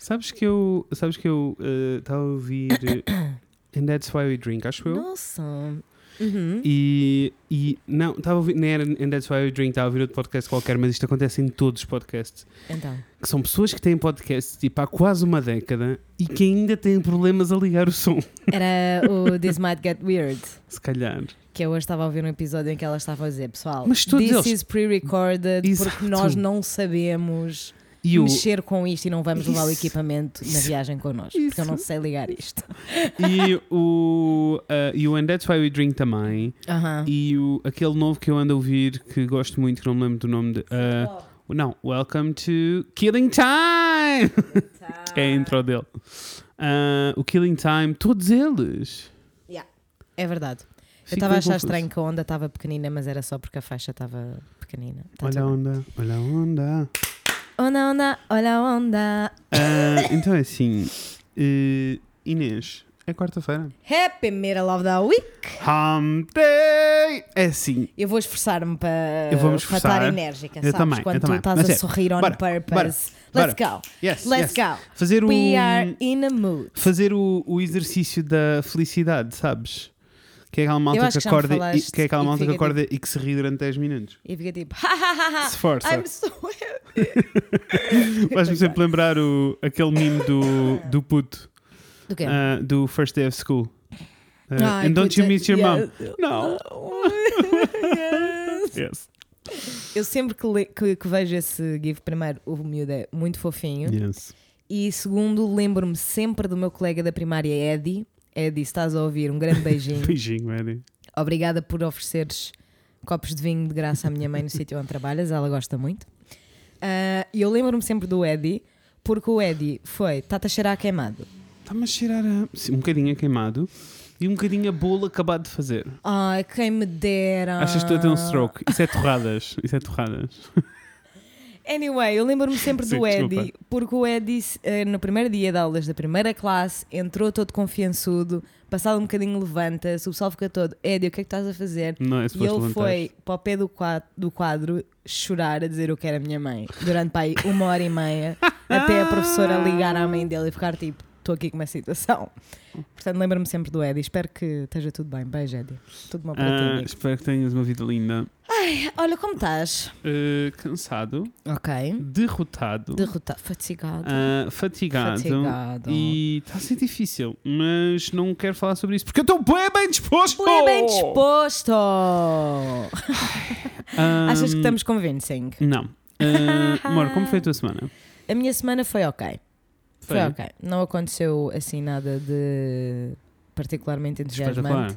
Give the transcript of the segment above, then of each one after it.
Sabes que eu sabes que eu estava a ouvir eh, And That's Why We Drink, acho eu. Nossa. Uhum. E, e não, estava a ouvir, nem era And That's Why We Drink, estava a ouvir outro podcast qualquer, mas isto acontece em todos os podcasts. Então. Que são pessoas que têm podcasts tipo há quase uma década e que ainda têm problemas a ligar o som. Era o This Might Get Weird. Se calhar. Que eu hoje estava a ouvir um episódio em que ela estava a dizer, pessoal, Mas this eles- is pre-recorded porque nós não sabemos E o, mexer com isto e não vamos levar o Isso- equipamento na isso- viagem connosco. Porque eu não isso- sei ligar isto. e o, uh, e o And That's Why We Drink também. Aham. E o, aquele novo que eu ando a ouvir que gosto muito, que não me lembro do nome de. uh, não, Welcome to Killing Time! que é a intro dele. Uh, o Killing Time, todos eles. É verdade. Eu estava a achar confuso. estranho que a onda estava pequenina, mas era só porque a faixa estava pequenina. Tá Olha a bem. onda, olha a onda. Onda, onda, olha a onda. Uh, então é assim, uh, Inês, é quarta-feira. Happy Middle of the Week! Day! É assim, Eu vou esforçar-me para, Eu vou para esforçar. estar enérgica, Eu sabes? também, eu Quando tu também. estás Mas a é, sorrir on bora, purpose. bora, Let's go. yes, Let's yes. go. Fazer o, We are in a mood. fazer o, o exercício da felicidade, sabes? Que é aquela malta que acorda, e, que é aquela malta que acorda e que se ri durante 10 minutos. E fica tipo. Se força. I'm so happy. Vais-me sempre lembrar o, aquele meme do, do puto, Do quê? ah, do First Day of School. Ah, Ai, and don't you miss your yeah. mom? No. Yes. Yes. Eu sempre que, le- que- que vejo esse GIF, primeiro, o miúdo é muito fofinho. Yes. E segundo, lembro-me sempre do meu colega da primária, Eddie. Eddie, estás a ouvir, um grande beijinho. Beijinho, Eddie. Obrigada por ofereceres copos de vinho de graça à minha mãe no sítio onde trabalhas, ela gosta muito. Ah, E eu lembro-me sempre do Eddie, porque o Eddie foi, está-te a cheirar a queimado. Está-me a cheirar a, sim, um bocadinho a queimado e um bocadinho a bolo acabado de fazer. Ai, quem me dera. Achas que estou a ter um stroke? Isso é torradas. Isso é torradas. Anyway, eu lembro-me sempre Sim, do desculpa. Eddie, porque o Eddie, eh, no primeiro dia de aulas da primeira classe, entrou todo confiançudo, passado um bocadinho levanta-se, o pessoal fica todo, Eddie, o que é que estás a fazer? Não é E ele levantar. foi para o pé do quadro, do quadro chorar a dizer o que era a minha mãe, durante pá, aí, uma hora e meia, até a professora ligar à mãe dele e ficar tipo, estou aqui com uma situação. Portanto, lembro-me sempre do Eddie, espero que esteja tudo bem. Beijo, Eddie. Tudo bom para ti. Ah, espero que tenhas uma vida linda. Olha como estás. Ah, cansado, Ok. derrotado, Derrotado, fatigado. ah, fatigado, Fatigado. e está a ser difícil, mas não quero falar sobre isso porque eu estou bem, bem disposto. Bem, bem disposto! Achas que estamos convincing? Não. Ah, Amor, como foi a tua semana? A minha semana foi ok. Foi, ok. Não aconteceu assim nada de particularmente entusiasmante.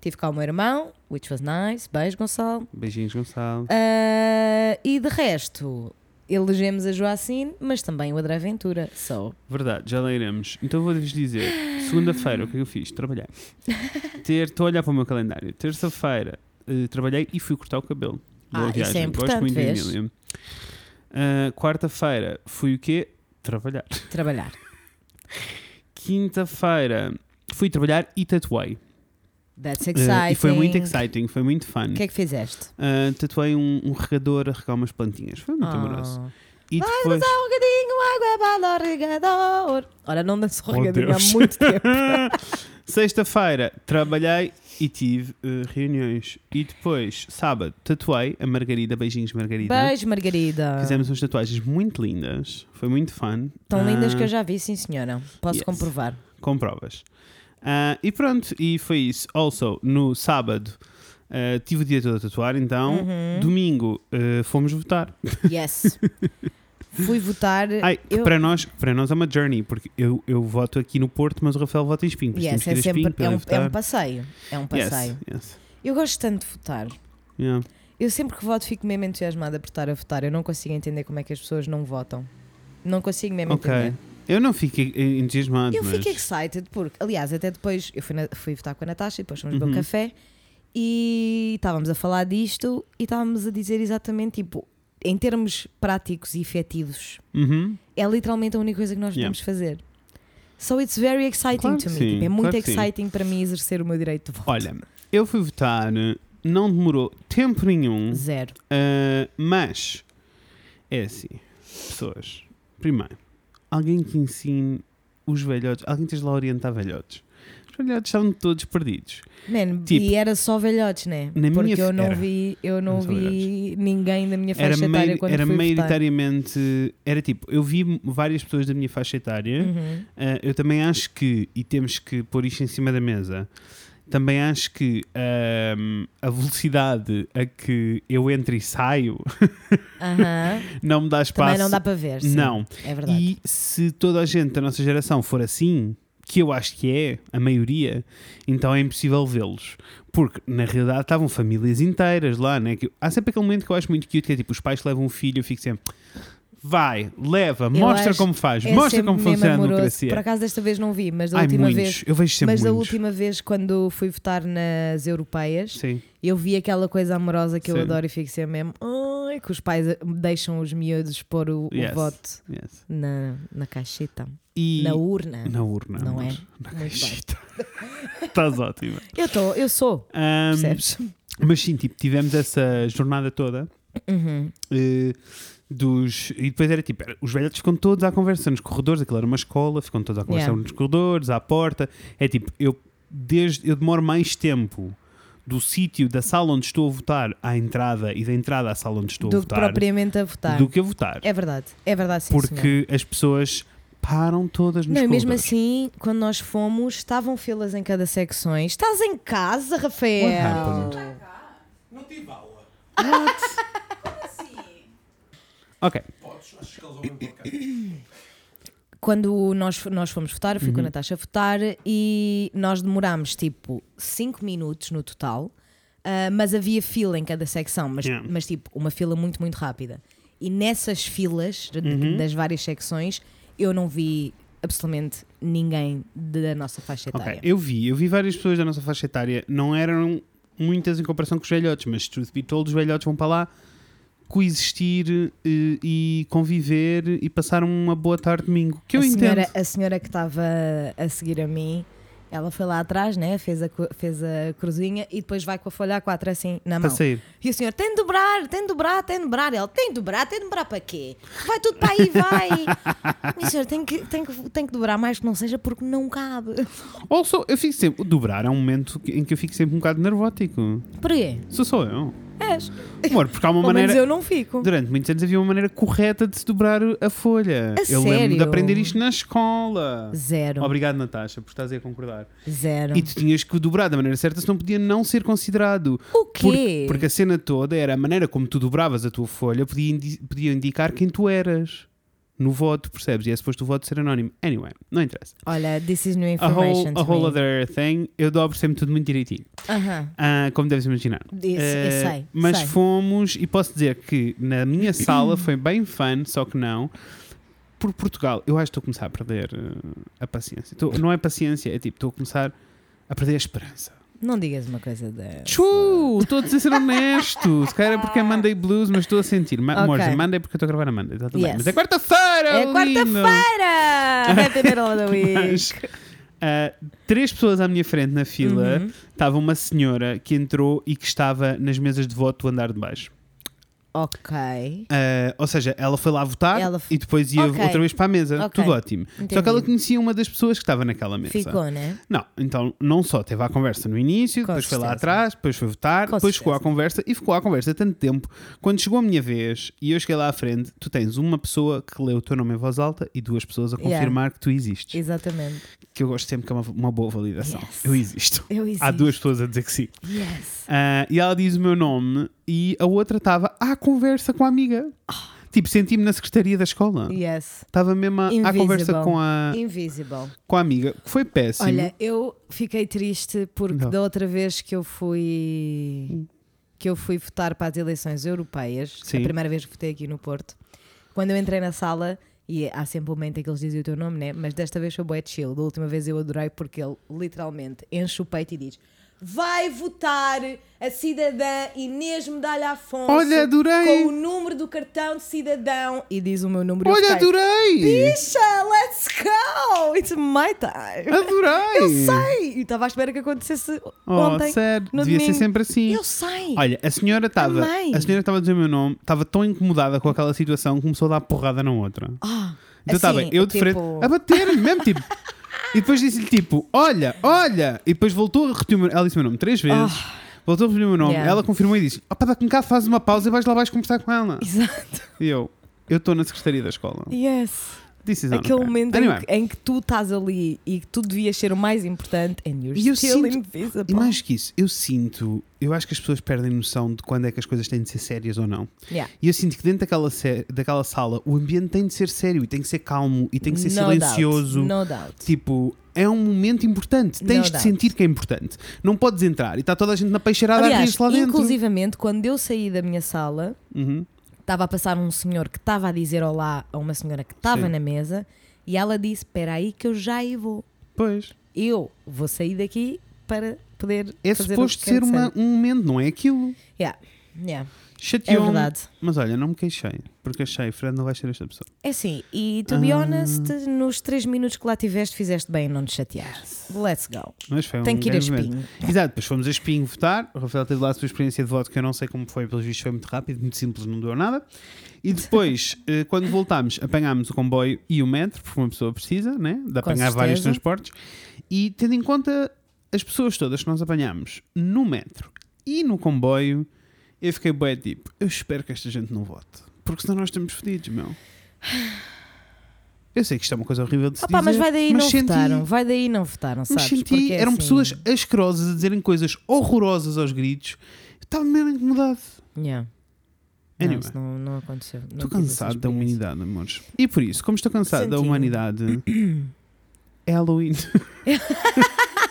Tive cá o meu irmão, which was nice. Beijo, Gonçalo. Beijinhos, Gonçalo. Ah, e de resto, elegemos a Joacine, mas também o André Ventura. So, Verdade, já lá iremos. Então vou-vos dizer: segunda-feira, o que é eu fiz? Trabalhei. Ter, estou a olhar para o meu calendário. Terça-feira, eh, trabalhei e fui cortar o cabelo. Boa Ah, isso é viagem. importante, Gosto muito vês? da Emília. Ah, Quarta-feira, fui o quê? Trabalhar. trabalhar. Quinta-feira, fui trabalhar e tatuei. That's exciting. e foi muito exciting, foi muito fun. O que é que fizeste? Ah, tatuei um, um regador a regar umas plantinhas. Foi muito amoroso. Ah. E depois. Dá um bocadinho água para o regador. Ora, não danço Oh, regadinho há muito tempo. Sexta-feira trabalhei e tive eh, reuniões. E depois, sábado, tatuei a Margarida. Beijinhos, Margarida. Beijo, Margarida. Fizemos umas tatuagens muito lindas. Foi muito fun. Tão lindas Ah, que eu já vi, sim senhora. Posso yes. comprovar. Com provas. Ah, e pronto, e foi isso. Also, no sábado, ah, tive o dia todo a tatuar. Então, Uhum. domingo, eh, fomos votar. Yes. Fui votar. Ai, eu... para, nós, para nós é uma journey, porque eu, eu voto aqui no Porto, mas o Rafael vota em Espinho. Yes, é Espinho sempre para é um, é um passeio. É um Yes, passeio. yes. Eu gosto tanto de votar. Yeah. Eu sempre que voto fico mesmo entusiasmada por estar a votar. Eu não consigo entender como é que as pessoas não votam. Não consigo mesmo Ok. entender. Eu não fiquei entusiasmado, Eu mas... fico excited porque, aliás, até depois eu fui, na- fui votar com a Natasha e depois fomos beber Uhum. um café e estávamos a falar disto e estávamos a dizer exatamente tipo, em termos práticos e efetivos, Uhum. é literalmente a única coisa que nós Yeah. podemos fazer. So it's very exciting Claro to me. sim, Tipo, é muito claro exciting para mim exercer o meu direito de voto. Olha, eu fui votar, não demorou tempo nenhum, Zero. ah, mas é assim, pessoas, primeiro, alguém que ensine os velhotes, alguém que esteja lá a orientar velhotes. Velhotes estavam todos perdidos. Man, Tipo, e era só velhotes, né? na Porque minha eu não era. vi, eu não Era vi ninguém da minha Era, faixa etária meio, quando era fui votar. maioritariamente. Era tipo, eu vi várias pessoas da minha faixa etária. Uhum. Uh, eu também acho que, e temos que pôr isto em cima da mesa, também acho que um, a velocidade a que eu entro e saio Aham. não me dá espaço. Também não dá para ver. sim. Não. É verdade. E se toda a gente da nossa geração for assim, que eu acho que é, a maioria, então é impossível vê-los. Porque na realidade estavam famílias inteiras lá, né? Que, há sempre aquele momento que eu acho muito cute, que é tipo, os pais levam um filho, eu fico sempre. Vai, leva, mostra acho como faz, É mostra como funciona a amoroso. democracia. Por acaso desta vez não vi, mas da Ai, última muitos. vez. Eu vejo sempre Mas da muitos. última vez, quando fui votar nas europeias, Sim. eu vi aquela coisa amorosa que eu Sim. adoro e fico sempre mesmo. Ai, que os pais deixam os miúdos pôr o, o Yes. voto Yes. na, na caixita, E na urna. na urna, Não é? Na caixita. Estás ótima. Eu estou, eu sou, Ahm, percebes? mas sim, tipo, tivemos essa jornada toda Uhum. eh, dos. E depois era tipo, era- os velhotes ficam todos à conversa nos corredores, aquilo era uma escola, ficam todos à conversa Yeah. nos corredores, à porta. É tipo, eu, desde, eu demoro mais tempo do sítio, da sala onde estou a votar à entrada e da entrada à sala onde estou a Do que votar propriamente a votar. do que a votar. É verdade, é verdade, sim, senhor. porque as pessoas param todas nos Não, e mesmo corredores. assim, quando nós fomos, estavam filas em cada secções. Estás em casa, What Rafael? happened? Não tive aula. Ok. Podes, acho que eles ouvem. Quando nós, nós fomos votar, eu fui com Uhum. a Natasha votar e nós demorámos tipo 5 minutos no total, ah, mas havia fila em cada secção, mas, Yeah. mas tipo uma fila muito, muito rápida. E nessas filas Uhum. das várias secções, eu não vi absolutamente ninguém da nossa faixa etária. eu vi, eu vi várias pessoas da nossa faixa etária, não eram muitas em comparação com os velhotes, mas truth be told, os velhotes vão para lá coexistir eh, e conviver e passar uma boa tarde domingo, que eu a entendo. senhora, a senhora que estava a seguir a mim, ela foi lá atrás, né? fez, a, fez a cruzinha e depois vai com a folha A4 assim na mão. E o senhor tem de dobrar, tem de dobrar, tem de dobrar. Ele tem de dobrar, tem de dobrar para quê? Vai tudo para aí, vai. E o senhor tem que, tem, que, tem que dobrar mais que não seja porque não cabe. Also, eu fico sempre. Dobrar é um momento em que eu fico sempre um bocado nervótico. Porquê? Sou só eu. És. Amor, porque há uma Pelo maneira. eu não fico. Durante muitos anos havia uma maneira correta de se dobrar a folha. A eu lembro de sério? aprender isto na escola. Zero. Obrigado, Natasha, por estás aí a concordar. Zero. E tu tinhas que dobrar da maneira certa, senão podia não ser considerado. O quê? porque a cena toda era a maneira como tu dobravas a tua folha podia, indi- podia indicar quem tu eras no voto, percebes? E é suposto o voto ser anónimo. Anyway, não interessa. Olha, this is new A information whole, a whole other thing, eu dobro sempre tudo muito direitinho. Aham. Ah, como deves imaginar. Isso, eu Eh, sei, mas sei. fomos, e posso dizer que na minha sala foi bem fun, só que não. Por Portugal, eu acho que estou a começar a perder eh, a paciência. Estou- não é paciência, é tipo, estou a começar a perder a esperança. Não digas uma coisa da. Tchu! Estou a dizer ser honesto. Se calhar é porque é Monday Blues, mas estou a sentir. Ma Ok. Amor, é Monday porque eu estou a gravar na Monday. Tá tudo bem. Yes. Mas é quarta-feira! É quarta-feira! Happy middle of the week! Ah, três pessoas à minha frente na fila Uhum. estava uma senhora que entrou e que estava nas mesas de voto do andar de baixo. Ok. Ah, ou seja, ela foi lá votar f- e depois ia Ok. outra vez para a mesa. Ok. Tudo ótimo. Só Entendi. que ela conhecia uma das pessoas que estava naquela mesa. Ficou, né? Não, então não só teve a conversa no início, Com depois foi lá certeza. atrás, depois foi votar, Com depois ficou à certeza. conversa e ficou à conversa tanto tempo. Quando chegou a minha vez e eu cheguei lá à frente, tu tens uma pessoa que lê o teu nome em voz alta e duas pessoas a Yeah. confirmar que tu existes. Exatamente. Que eu gosto sempre que é uma, uma boa validação. Yes. Eu existo. Eu existo. Há duas pessoas a dizer que sim. Yes. Ah, e ela diz o meu nome e a outra estava à conversa com a amiga. Tipo, senti-me na secretaria da escola. Yes. Estava mesmo à, à conversa com a, Invisible. com a amiga, que foi péssimo. Olha, eu fiquei triste porque Não. da outra vez que eu fui que eu fui votar para as eleições europeias, Sim. a primeira vez que votei aqui no Porto, quando eu entrei na sala, e há sempre um momento em que eles dizem o teu nome, né? Mas desta vez foi bué chill. Da última vez eu adorei porque ele literalmente enche o peito e diz: Vai votar a cidadã Inês Medalha Afonso Olha, adorei! com o número do cartão de cidadão e diz o meu número. eu Olha, fiquei, adorei! Bicha, let's go! It's my time! Adorei! Eu sei! E estava à espera que acontecesse Oh, ontem. sério, no devia ser domingo. sempre assim. Eu sei! Olha, a senhora estava. A senhora estava a dizer o meu nome, estava tão incomodada com aquela situação que começou a dar porrada na outra. Ah, Então está Assim, bem, eu de tipo- frente, a bater-lhe mesmo, tipo. E depois disse-lhe tipo, olha, olha. E depois voltou a repetir o meu, ela disse o meu nome três vezes. Voltou a repetir o meu nome. Ah. Yeah. Ela confirmou e disse: Opa, dá-me cá, faz uma pausa e vais lá vais conversar com ela. Exato. E eu, eu estou na secretaria da escola. Yes. Aquele momento em Anyway, que, em que tu estás ali e que tu devias ser o mais importante and you're eu still sinto- invisible. E mais que isso, eu sinto, eu acho que as pessoas perdem noção de quando é que as coisas têm de ser sérias ou não. Yeah. E eu sinto que dentro daquela, daquela sala o ambiente tem de ser sério e tem que ser calmo e tem que ser No silencioso. Doubt. No doubt. Tipo, é um momento importante. Tens No de sentir que é importante. Não podes entrar e está toda a gente na peixeirada a Aliás, rir-se lá dentro. inclusivamente, quando eu saí da minha sala, Uhum. Estava a passar um senhor que estava a dizer olá a uma senhora que estava Sim. na mesa e ela disse: Espera aí que eu já aí vou. Pois. Eu vou sair daqui para poder É fazer suposto o que quero ser uma- ser. um momento, não é aquilo. Yeah. Yeah. É Chateou-me. verdade. Mas olha, não me queixei, porque achei, Fred não vai ser esta pessoa. É assim, e to be Ah. honest, nos 3 minutos que lá tiveste, fizeste bem em não te chatear. Let's go. Mas foi Tem um que ir a espinho. Exato, depois fomos a espinho votar. O Rafael teve lá a sua experiência de voto, que eu não sei como foi, pelos vistos foi muito rápido, muito simples, não deu nada. E depois, eh, quando voltámos, apanhámos o comboio e o metro, porque uma pessoa precisa, né? De apanhar vários transportes. E tendo em conta as pessoas todas que nós apanhámos no metro e no comboio, eu fiquei bem tipo, eu espero que esta gente não vote. Porque senão nós estamos fodidos, meu. Eu sei que isto é uma coisa horrível de se Opa, dizer, mas vai daí mas não senti- votaram, vai daí não votaram, mas sabes? senti, Porque, eram assim, pessoas asquerosas a dizerem coisas horrorosas aos gritos. Estava mesmo incomodado. Yeah. Não, Anyway. isso não, não aconteceu. Não Estou cansado da humanidade, amores. E por isso, como estou cansado da humanidade, é Halloween.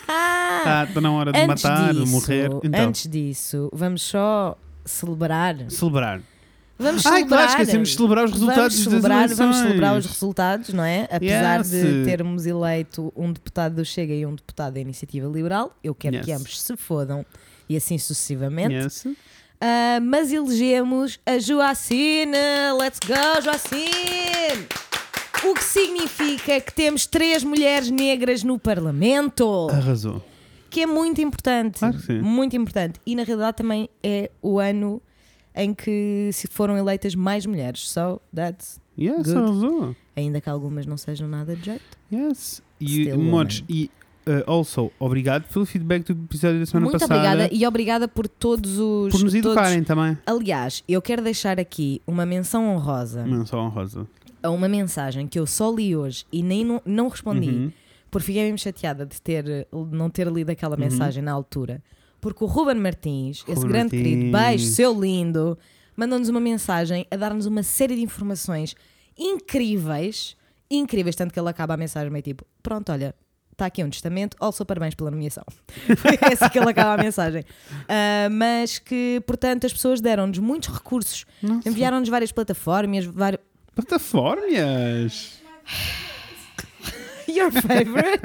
Ah, Está na hora de antes matar, de disso, morrer. Então, Antes disso, vamos só celebrar. celebrar. Vamos Ai, celebrar. claro, esquecemos de celebrar os resultados vamos celebrar, das vamos celebrar os resultados, não é? Apesar Yes. de termos eleito um deputado do Chega e um deputado da Iniciativa Liberal, eu quero que Yes. ambos se fodam e assim sucessivamente. Yes. Ah, mas elegemos a Joacine. Let's go, Joacine! O que significa que temos três mulheres negras no Parlamento, Arrasou. Que é muito importante. Claro que sim. Muito importante. E na realidade também é o ano em que se foram eleitas mais mulheres. So that's Yes, Good. arrasou. ainda que algumas não sejam nada de jeito. Yes. E, woman. e uh, also, obrigado pelo feedback do episódio da semana Muito passada. obrigada e obrigada por todos os. Por nos todos- educarem também. Aliás, eu quero deixar aqui uma menção honrosa só honrosa. a uma mensagem que eu só li hoje e nem não, não respondi, Uhum. Porque fiquei mesmo chateada de ter, não ter lido aquela Uhum. mensagem na altura. Porque o Ruben Martins, esse Ruben grande querido, Martins. beijo, seu lindo, mandou-nos uma mensagem a dar-nos uma série de informações incríveis, incríveis, tanto que ele acaba a mensagem meio tipo, pronto, olha, está aqui um testamento, also parabéns pela nomeação. Foi essa que ele acaba a mensagem. Ah, mas que, portanto, as pessoas deram-nos muitos recursos, enviaram-nos várias plataformas, vários... Plataformas. Your favorite?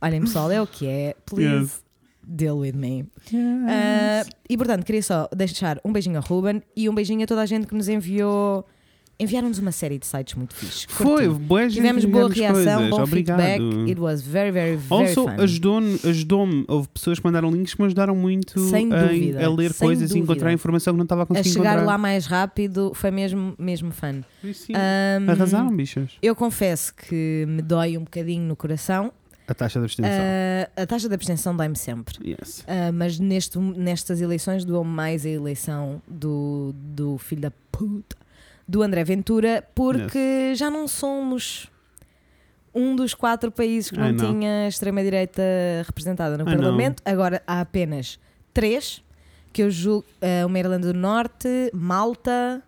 Olhem, pessoal, é o que é. Please Yes. deal with me. Ah, e portanto, queria só deixar um beijinho ao Ruben e um beijinho a toda a gente que nos enviou. Enviaram-nos uma série de sites muito fixe. Foi, Curti. boa gente Tivemos boa reação, coisas. bom Obrigado. feedback. It was very, very, very Also, fun. ajudou-me, ajudou-me. Houve pessoas que mandaram links que me ajudaram muito Sem dúvida, a ler sem coisas e dúvida. encontrar informação que não estava a A chegar encontrar. lá mais rápido foi mesmo, mesmo fun. Isso, sim. Ahm, Arrasaram, bichas. Eu confesso que me dói um bocadinho no coração. A taxa de abstenção. Ah, a taxa de abstenção dói-me sempre. yes. Ah, mas neste, nestas eleições doou mais a eleição do, do filho da puta do André Ventura, porque já não somos um dos quatro países que não Ai, não. tinha a extrema-direita representada no Ai, não. Parlamento. Agora há apenas três, que eu julgo: ah, uma Irlanda do Norte, Malta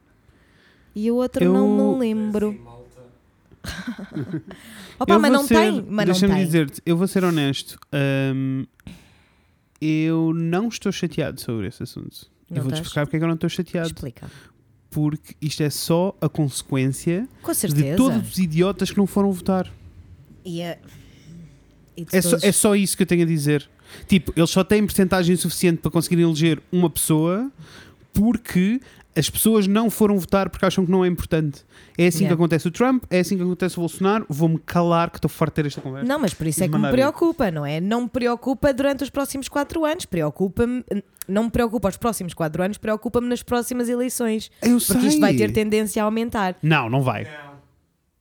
e o outro Eu- não me lembro. Opa, mas vou não ser- tem, mas não Deixa-me dizer-te, eu vou ser honesto. hum, eu não estou chateado sobre esse assunto. Não eu vou-te estás? explicar porque é que eu não estou chateado. Explica. Porque isto é só a consequência de todos os idiotas que não foram votar. E é, É só, é só isso que eu tenho a dizer. Tipo, eles só têm porcentagem suficiente para conseguirem eleger uma pessoa porque as pessoas não foram votar porque acham que não é importante. É assim que Yeah. acontece o Trump, é assim que acontece o Bolsonaro. Vou-me calar que estou farto de ter esta conversa. Não, mas por isso é que me preocupa, não é? Não me preocupa durante os próximos quatro anos, preocupa-me, não me preocupa os próximos quatro anos, preocupa-me nas próximas eleições, Eu porque sei. isto vai ter tendência a aumentar. Não, não vai.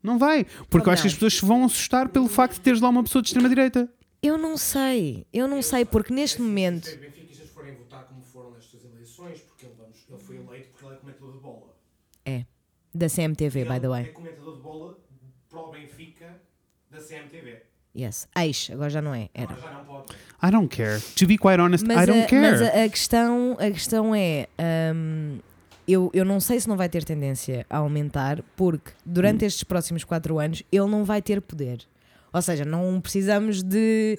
Não vai. Porque Ou eu acho que as não? pessoas se vão assustar pelo facto de teres lá uma pessoa de extrema-direita. Eu não sei, eu não sei, porque neste momento. Se os benfiquistas forem votar como foram nestas eleições, porque ele, vamos, ele foi eleito porque ele é comentador de bola. É, da CMTV, by the Ele é way. comentador de bola para o Benfica da CMTV. Yes. Ex, agora já não é, era. Agora já não pode. I don't care. To be quite honest, Mas, I don't a, care. mas a, a questão, a questão é. hum, eu, eu não sei se não vai ter tendência a aumentar, porque durante estes próximos quatro anos ele não vai ter poder. Ou seja, não precisamos de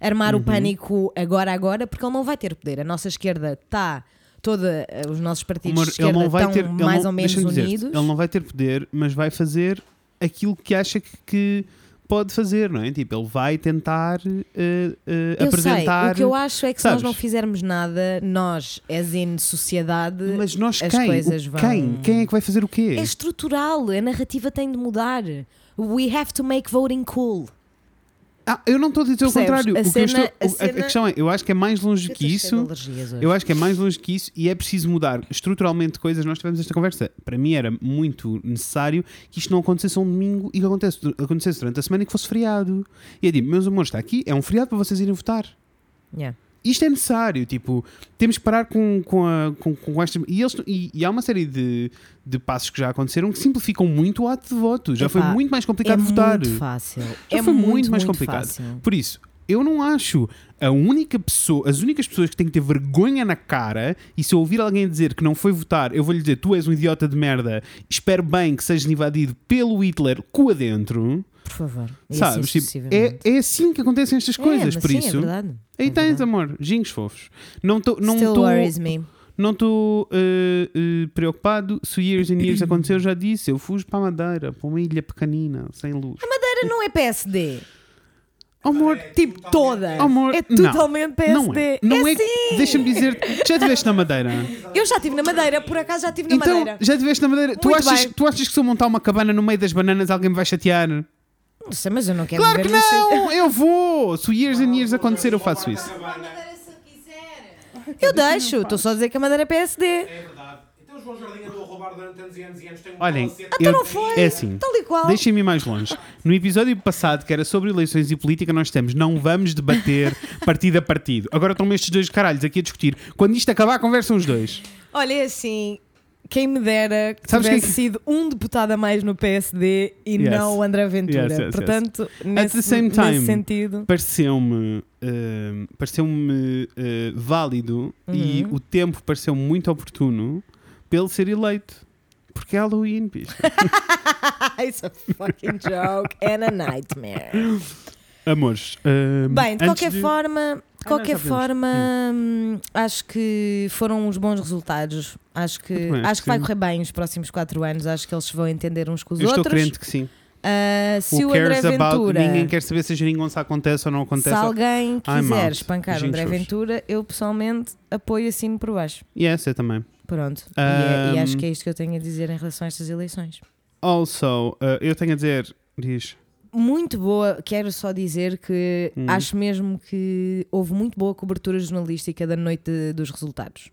armar Uhum. o pânico agora, agora, porque ele não vai ter poder. A nossa esquerda está. Toda, eh, os nossos partidos Amor, de esquerda estão ter, mais não- ou menos unidos. Ele não vai ter poder, mas vai fazer aquilo que acha que, que pode fazer, não é? Tipo, ele vai tentar eh, eh, Eu apresentar. sei, o que eu acho é que se nós sabes? não fizermos nada, nós, as in sociedade, Mas nós as quem? O- coisas vão- Quem? Quem é que vai fazer o quê? é estrutural, a narrativa tem de mudar. We have to make voting cool. Ah, eu não estou a dizer o contrário. A O cena- estou- a o- a, cena- questão é, eu acho que é mais longe Eu que isso. Eu acho que é mais longe que isso e é preciso mudar estruturalmente coisas. Nós tivemos esta conversa. Para mim era muito necessário que isto não acontecesse um domingo e que acontecesse, acontecesse durante a semana e que fosse feriado. E eu digo, meus amores, está aqui, é um feriado para vocês irem votar. Yeah. Isto é necessário, tipo, temos que parar com, com, a, com, com esta. E, eles, e, e há uma série de, de passos que já aconteceram que simplificam muito o ato de voto. Já foi muito mais complicado é votar. muito fácil. Já é foi muito, muito, mais muito complicado. fácil. Por isso, eu não acho a única pessoa, as únicas pessoas que têm que ter vergonha na cara e se eu ouvir alguém dizer que não foi votar, eu vou lhe dizer tu és um idiota de merda, espero bem que sejas invadido pelo Hitler cu adentro, Por favor. E sabes? assim Tipo, é, é assim que acontecem estas coisas, é, por sim, isso. É verdade. aí é tens, verdade. amor, jingos fofos. Não estou não Still tô- worries me. não estou eh, eh, preocupado. Se Years and Years aconteceu, eu já disse. Eu fujo para a Madeira, para uma ilha pequenina, sem luz. Madeira não é PSD. Amor, Tipo, toda. Amor, é não. totalmente não PSD. é. Não é. sim. Deixa-me dizer, já estiveste na Madeira? Eu já estive na Madeira, por acaso já estive na Então, Madeira. já estiveste na Madeira? Tu Muito achas, bem. tu achas que se eu montar uma cabana no meio das bananas alguém me vai chatear? Não sei, mas eu não quero Claro que viver não! Eu vou! Se o Years and Years acontecer, eu faço isso. Eu deixo, estou só a dizer que a Madeira é PSD. É verdade. Então o João Jardim andou a roubar durante anos e anos e anos. Tem um Olhem, palacete. eu- não foi. é assim. Tal e qual. Deixem-me ir mais longe. No episódio passado, que era sobre eleições e política, nós temos não vamos debater partido a partido. Agora estão estes dois caralhos aqui a discutir. Quando isto acabar, conversam os dois. Olha, é assim, quem me dera que Sabes tivesse que- sido um deputado a mais no PSD e Yes. não o André Ventura. Yes, yes. Portanto, nesse, the same time, nesse sentido. Pareceu-me eh, pareceu-me eh, válido e Uhum. o tempo pareceu muito oportuno ele ser eleito. Porque é Halloween, bicho. It's a fucking joke and a nightmare. Amores. eh, Bem, de qualquer forma, de qualquer podemos. forma, hum, acho que foram uns bons resultados. Acho que, também acho acho que vai sim. correr bem os próximos quatro anos. Acho que eles se vão entender uns com os Eu estou outros. crente que sim. Ah, se Who o André? Ventura, Ninguém quer saber se a geringonça acontece ou não se acontece. alguém I'm quiser espancar o André fofos. Ventura, eu pessoalmente apoio assim por baixo. Yes, eu também. Pronto. E é- e, Um, acho que é isto que eu tenho a dizer em relação a estas eleições. Also, eh, eu tenho a dizer. Diz. Muito boa, quero só dizer que Hum. acho mesmo que houve muito boa cobertura jornalística da noite dos resultados.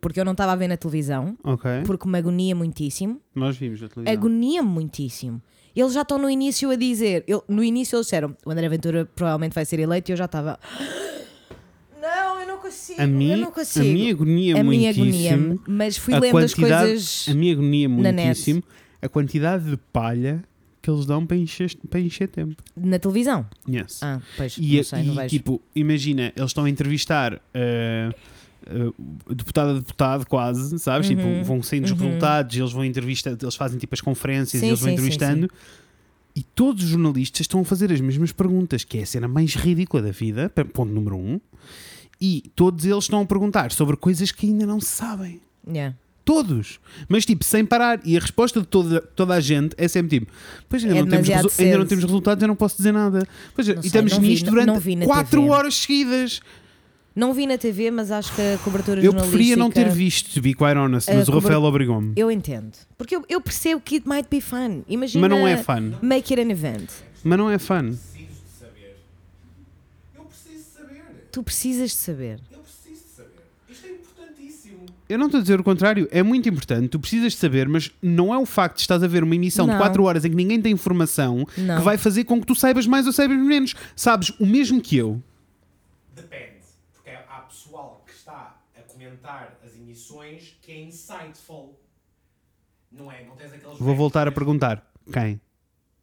Porque eu não estava a ver na televisão, Ok. porque me agonia muitíssimo. Nós vimos a televisão. Agonia-me muitíssimo. Eles já estão no início a dizer. eu- no início eles disseram: o André Ventura provavelmente vai ser eleito e eu já estava. Não, eu não consigo. A mim, eu não a consigo. minha agonia A minha muitíssimo. agonia. Mas fui a lendo as coisas. A minha agonia na muitíssimo. A quantidade de palha que eles dão para encher, para encher tempo. Na televisão. Yes. Ah, pois, E, não sei, não e, vejo. tipo, imagina, eles estão a entrevistar eh, eh, deputado a deputado, quase, sabes? Uhum. Tipo, vão saindo os Uhum. resultados, eles vão entrevistar, eles fazem tipo as conferências Sim, e eles vão sim, sim, entrevistando. E todos os jornalistas estão a fazer as mesmas perguntas, que é a cena mais ridícula da vida, ponto número um. E todos eles estão a perguntar sobre coisas que ainda não se sabem. Yeah. Todos. Mas tipo, sem parar. E a resposta de toda, toda a gente é sempre tipo: Pois ainda, É não, temos ainda não temos resultados, eu não posso dizer nada. Pois, Não e sei, estamos vi, nisto durante vi na 4 TV. horas seguidas. Não vi na TV, mas acho que a cobertura Eu jornalística. preferia não ter visto, to be quite honest, mas o Rafael obrigou-me. Eu entendo. Porque eu, eu percebo que it might be fun. Imagina. Mas não é fun. Make it an event. Mas não é fun. Preciso de saber. Eu preciso de saber. Tu precisas de saber. Eu Eu não estou a dizer o contrário, é muito importante, tu precisas de saber, mas não é o facto de estás a ver uma emissão de Não. 4 horas em que ninguém tem informação Não. que vai fazer com que tu saibas mais ou saibas menos. Sabes o mesmo que eu. Depende. Porque há pessoal que está a comentar as emissões que é insightful. Não é? Não tens aqueles. Vou voltar a perguntar. Quem?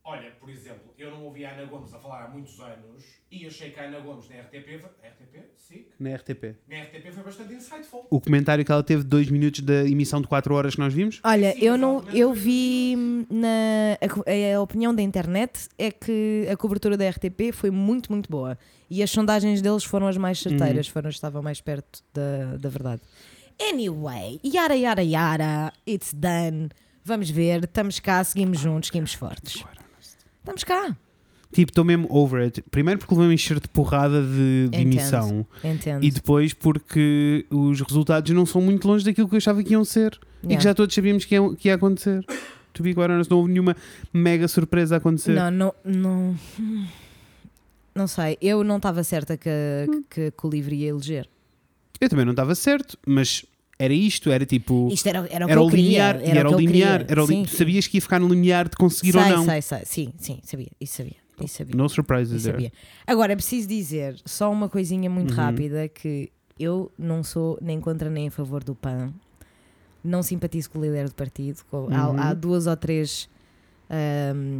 Olha, por exemplo, eu não ouvi a Ana Gomes a falar há muitos anos e achei que a Ana Gomes na RTP. RTP? Sim. Na RTP. Na RTP foi bastante insightful. O comentário que ela teve de 2 minutos da emissão de 4 horas que nós vimos? Olha, Sim, eu não, eu vi hum, na a a, opinião da internet é que a cobertura da RTP foi muito, muito boa e as sondagens deles foram as mais certeiras, foram as que estavam mais perto da, da verdade. Anyway, yara yara yara, it's done. Vamos ver, estamos cá, seguimos juntos, seguimos fortes. Estamos cá, Tipo, estou mesmo over it. Primeiro porque levei um enxerto de porrada de, de emissão. entendo. E depois porque os resultados não são muito longe daquilo que eu achava que iam ser. E Yeah. que já todos sabíamos que ia, que ia acontecer. To be quite honest, não houve nenhuma mega surpresa a acontecer. Não, não, não. Não sei, eu não estava certa que, que, que o livro ia eleger. Eu também não estava certo, mas era isto, era tipo. Isto era, era o que era eu queria. limiar, e era que o eu limiar, queria. era o li- Sim, tu sabias que ia ficar no limiar de conseguir sei, ou não. Sei, sei, sim, sim, sabia, isso sabia, isso sabia. No surprises isso there. Agora, é preciso dizer só uma coisinha muito Uhum. rápida que eu não sou nem contra nem a favor do PAN. Não simpatizo com o líder do partido. com- há- Uhum. Há, duas ou três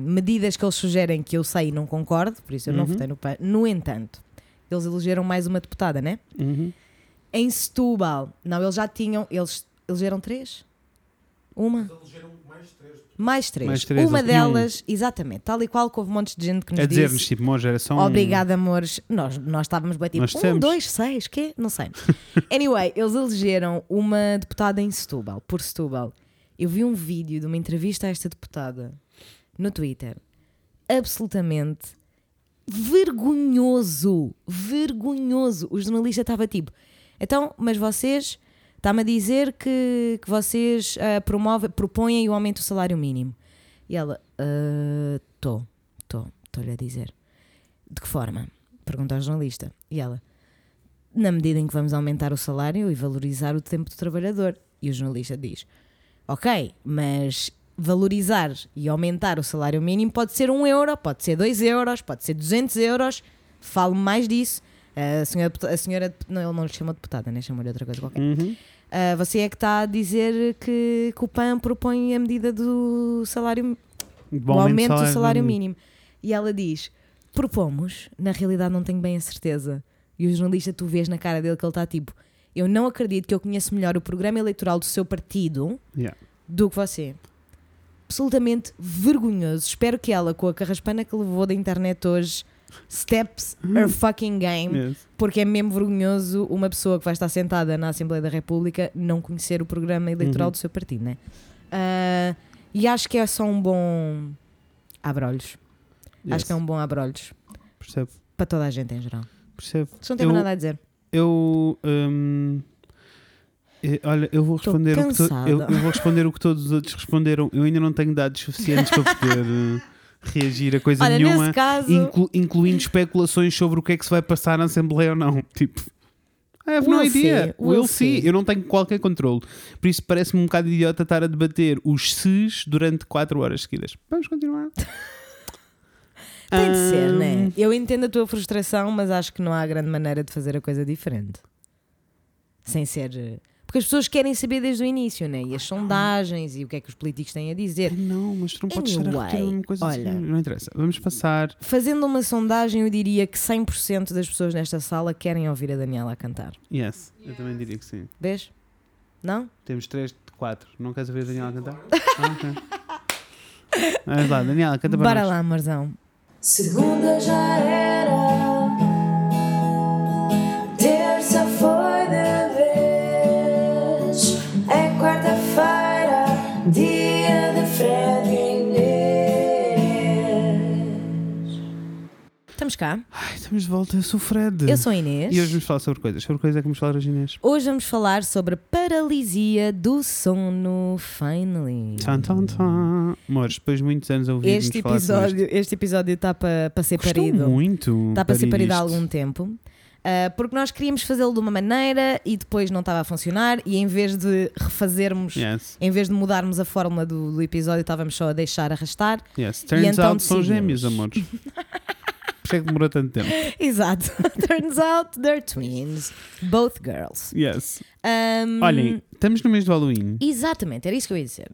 medidas que eles sugerem que eu sei e não concordo, por isso eu não Uhum. votei no PAN. No entanto, eles elegeram mais uma deputada, né? Uhum. Em Setúbal, não, eles já tinham, eles elegeram três? Uma? Eles elegeram mais três. Mais três. Uma delas, exatamente, tal e qual que houve um monte de gente que nos A dizer-nos, disse tipo, uma geração. Obrigada, amores. Nós, nós estávamos bem tipo, Nós um, dissemos. dois, seis, quê? Não sei. anyway, eles elegeram uma deputada em Setúbal, por Setúbal. Eu vi um vídeo de uma entrevista a esta deputada no Twitter. Absolutamente vergonhoso. Vergonhoso. O jornalista estava tipo, então, mas vocês... Está-me a dizer que, que vocês ah, promovem, propõem o aumento do salário mínimo. E ela, estou, estou, estou-lhe a dizer. De que forma? Pergunta ao jornalista. E ela, na medida em que vamos aumentar o salário e valorizar o tempo do trabalhador. E o jornalista diz, ok, mas valorizar e aumentar o salário mínimo pode ser um euro, pode ser dois euros, pode ser 200 euros. Falo mais disso. A senhora, a senhora não, ele não lhe chama deputada, né? chama-lhe outra coisa qualquer. Uhum. Ah, você é que está a dizer que, que o PAN propõe a medida do salário Bom o aumento do salário salário mínimo. E ela diz: propomos, na realidade não tenho bem a certeza. E o jornalista, tu vês na cara dele que ele está tipo: eu não acredito que eu conheço melhor o programa eleitoral do seu partido Yeah. do que você. Absolutamente vergonhoso. Espero que ela, com a carraspana que levou da internet hoje, steps her fucking game. Yes. Porque é mesmo vergonhoso uma pessoa que vai estar sentada na Assembleia da República não conhecer o programa eleitoral Uhum. do seu partido, né? Ah, e acho que é só um bom abrolhos. Yes. Acho que é um bom abrolhos Percebo, para toda a gente em geral. percebo. Se não tem Eu- nada a dizer. Eu. hum, eh, olha, eu vou Tô responder o que to- eu, eu vou responder o que todos os outros responderam. Eu ainda não tenho dados suficientes para poder reagir a coisa Olha, nenhuma, caso, inclu- incluindo especulações sobre o que é que se vai passar na Assembleia ou não. Tipo, I have no We'll idea. see, we'll We'll see. see. Eu não tenho qualquer controle. Por isso parece-me um bocado idiota estar a debater os SES durante 4 horas seguidas. Vamos continuar. tem de ser, Hum, né? Eu entendo a tua frustração, mas acho que não há grande maneira de fazer a coisa diferente. Sem ser. Porque as pessoas querem saber desde o início, né? E as sondagens e o que é que os políticos têm a dizer. Não, mas tu não podes estar a repetir a Anyway, mesma coisa. olha. assim. Não interessa. Vamos passar. Fazendo uma sondagem, eu diria que 100% das pessoas nesta sala querem ouvir a Daniela a cantar. Yes, eu também diria que sim. Vês? Não? Temos 3 de 4. Não queres ouvir a Daniela cantar? Ah, ok. Vamos lá, Daniela, canta para Bora nós. lá, amorzão. Segunda já era, Estamos cá. Ai, estamos de volta. Eu sou o Fred. Eu sou a Inês. E hoje vamos falar sobre coisas. Sobre coisas é que vamos falar hoje, Inês. Hoje vamos falar sobre paralisia do sono, finally. Tan, tan, tan. Amores, depois de muitos anos a ouvir Este episódio este episódio está para para ser Gostou parido. muito. Está para ser parido há algum tempo. Ah, porque nós queríamos fazê-lo de uma maneira e depois não estava a funcionar, e em vez de refazermos, Yes. em vez de mudarmos a fórmula do, do episódio, estávamos só a deixar arrastar. Yes. Turns então out são gêmeos, amores. É que demorou tanto tempo. Exato. Turns out they're twins, both girls. Yes. Um, Olhem, estamos no mês do Halloween. Exatamente, era isso que eu ia dizer.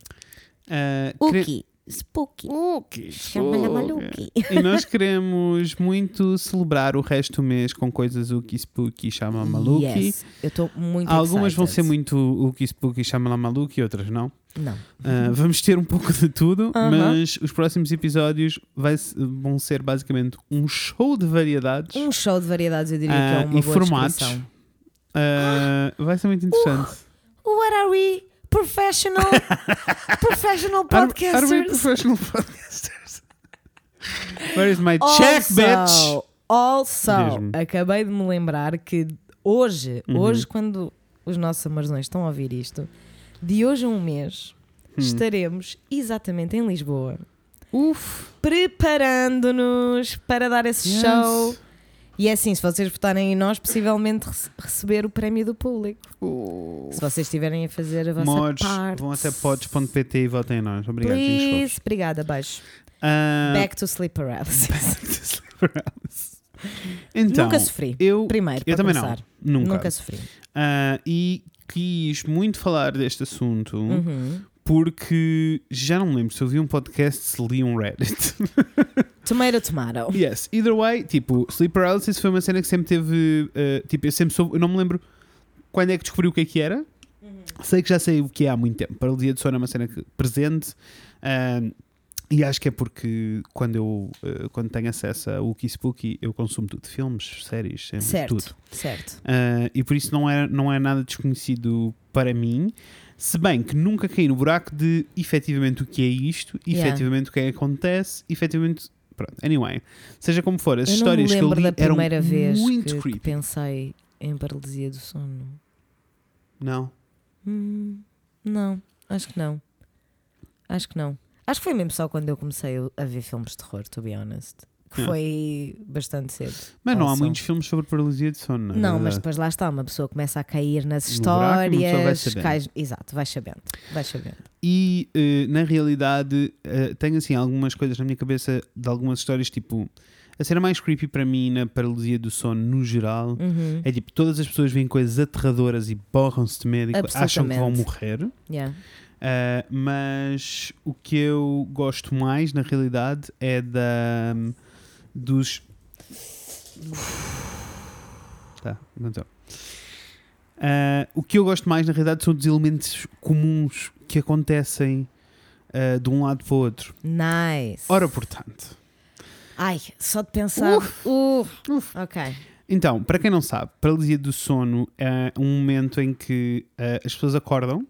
Ah, O quere- que? Spooky. Ok, Chama-lhe ok. maluqui. E nós queremos muito celebrar o resto do mês com coisas Uki Spooky, Chama Maluki. Yes. Eu estou muito Algumas vão ser excited. muito Uki Spooky, Chama Maluki, outras não. Não. Ah, vamos ter um pouco de tudo, Aham. mas os próximos episódios vai- vão ser basicamente um show de variedades Um show de variedades, eu diria que ah, é uma e boa formatos. Ah, vai ser muito interessante. What are we? Professional? professional Are- Are we podcasters? professional podcasters? Where is my check, bitch? Also, acabei de me lembrar que hoje, Uhum. hoje quando os nossos amarzões estão a ouvir isto, de hoje a um mês, Hum. estaremos exatamente em Lisboa, Uf. preparando-nos para dar esse Yes. show. E é assim, se vocês votarem em nós, possivelmente rece- receber o prémio do público. Se vocês estiverem a fazer a vossa Mods, parte. vão até pods.pt e votem em nós. Obrigado. Please. Obrigada, beijo. Ah, Back to sleep paralysis. back to sleep paralysis. Então, Nunca sofri. eu, Primeiro, eu também começar. não. Nunca. Nunca sofri. Ah, e quis muito falar deste assunto Uhum. porque já não me lembro se eu vi um podcast se li um Reddit. Tomato, tomato. yes, either way, tipo, sleep paralysis foi uma cena que sempre teve. ah, tipo, eu sempre soube, eu não me lembro quando é que descobri o que é que era. Sei que já sei o que é há muito tempo. Paralisia de sono é uma cena que- presente. ah, e acho que é porque quando eu ah, quando tenho acesso a Wookie Spooky, eu consumo tudo: filmes, séries, sempre, Certo, tudo. certo. Uh, e por isso não é, não é nada desconhecido para mim. Se bem que nunca caí no buraco de efetivamente o que é isto, Yeah. efetivamente o que é que acontece, efetivamente. Pronto, anyway. Seja como for, as eu histórias que eu li da eram primeira vez muito que, que pensei em paralisia do sono. Não. Hum, não, acho que não. Acho que não. Acho que foi mesmo só quando eu comecei a ver filmes de terror, to be honest. Que foi bastante cedo. Mas não há muitos filmes sobre paralisia de sono. na Não, mas depois lá está, uma pessoa começa a cair nas buraco, histórias. sabendo. cai- exato, vai sabendo. Vai sabendo. E eh, na realidade eh, tenho assim algumas coisas na minha cabeça de algumas histórias, tipo. A cena mais creepy para mim na paralisia do sono no geral Uhum. É tipo, todas as pessoas veem coisas aterradoras e borram-se de medo e acham que vão morrer. Yeah. Uh, mas o que eu gosto mais, na realidade, é da dos. Tá, então. Uh, o que eu gosto mais, na realidade, são dos elementos comuns que acontecem uh, de um lado para o outro. Nice. Ora, portanto. Ai, só de pensar. Uf. Ok. Então, para quem não sabe, paralisia do sono é um momento em que uh, as pessoas acordam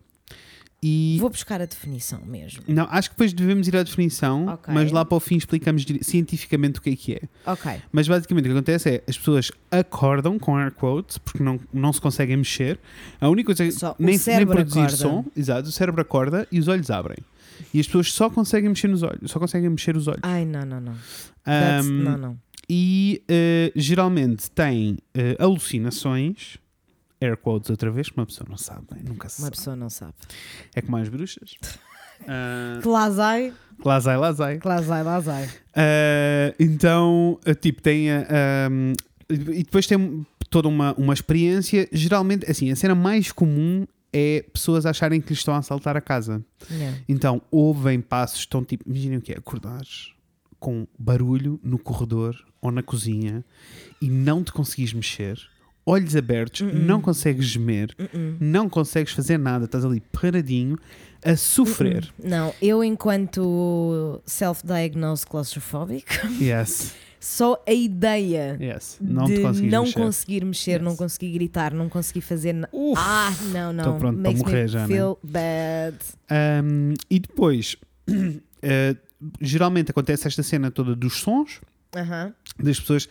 e. Vou buscar a definição mesmo. Não, acho que depois devemos ir à definição, Ok. mas lá para o fim explicamos cientificamente o que é que é. Ok. Mas basicamente o que acontece é as pessoas acordam com air quotes porque não, não se conseguem mexer. A única coisa Só o nem, nem produzir acorda. som, exato, o cérebro acorda e os olhos abrem. E as pessoas só conseguem mexer nos olhos, só conseguem mexer os olhos. Ai, não, não, não. Ahm, não, não. E eh, geralmente têm eh, alucinações. Air quotes outra vez, que uma pessoa não sabe, né? nunca se Uma sabe. pessoa não sabe. É como as bruxas. Ah, Que lá sai, Lazai, lazai. que. Uh, então, uh, tipo, tem a. e depois tem toda uma, uma experiência. Geralmente, assim, a cena mais comum é pessoas acharem que lhes estão a assaltar a casa. Yeah. Então, ouvem passos, estão tipo, imaginem o que é, acordares com barulho no corredor ou na cozinha e não te conseguis mexer, olhos abertos, Uh-uh. não consegues gemer, Uh-uh. não consegues fazer nada, estás ali paradinho a sofrer. Não, eu enquanto self-diagnosed claustrophobic, Yes, só a ideia yes. Não de não mexer. conseguir mexer, não Yes. conseguir gritar, não conseguir fazer nada. Ah, não, não. Tô pronto para morrer já, né? feel bad. Um, e depois, eh, geralmente acontece esta cena toda dos sons Aham. das pessoas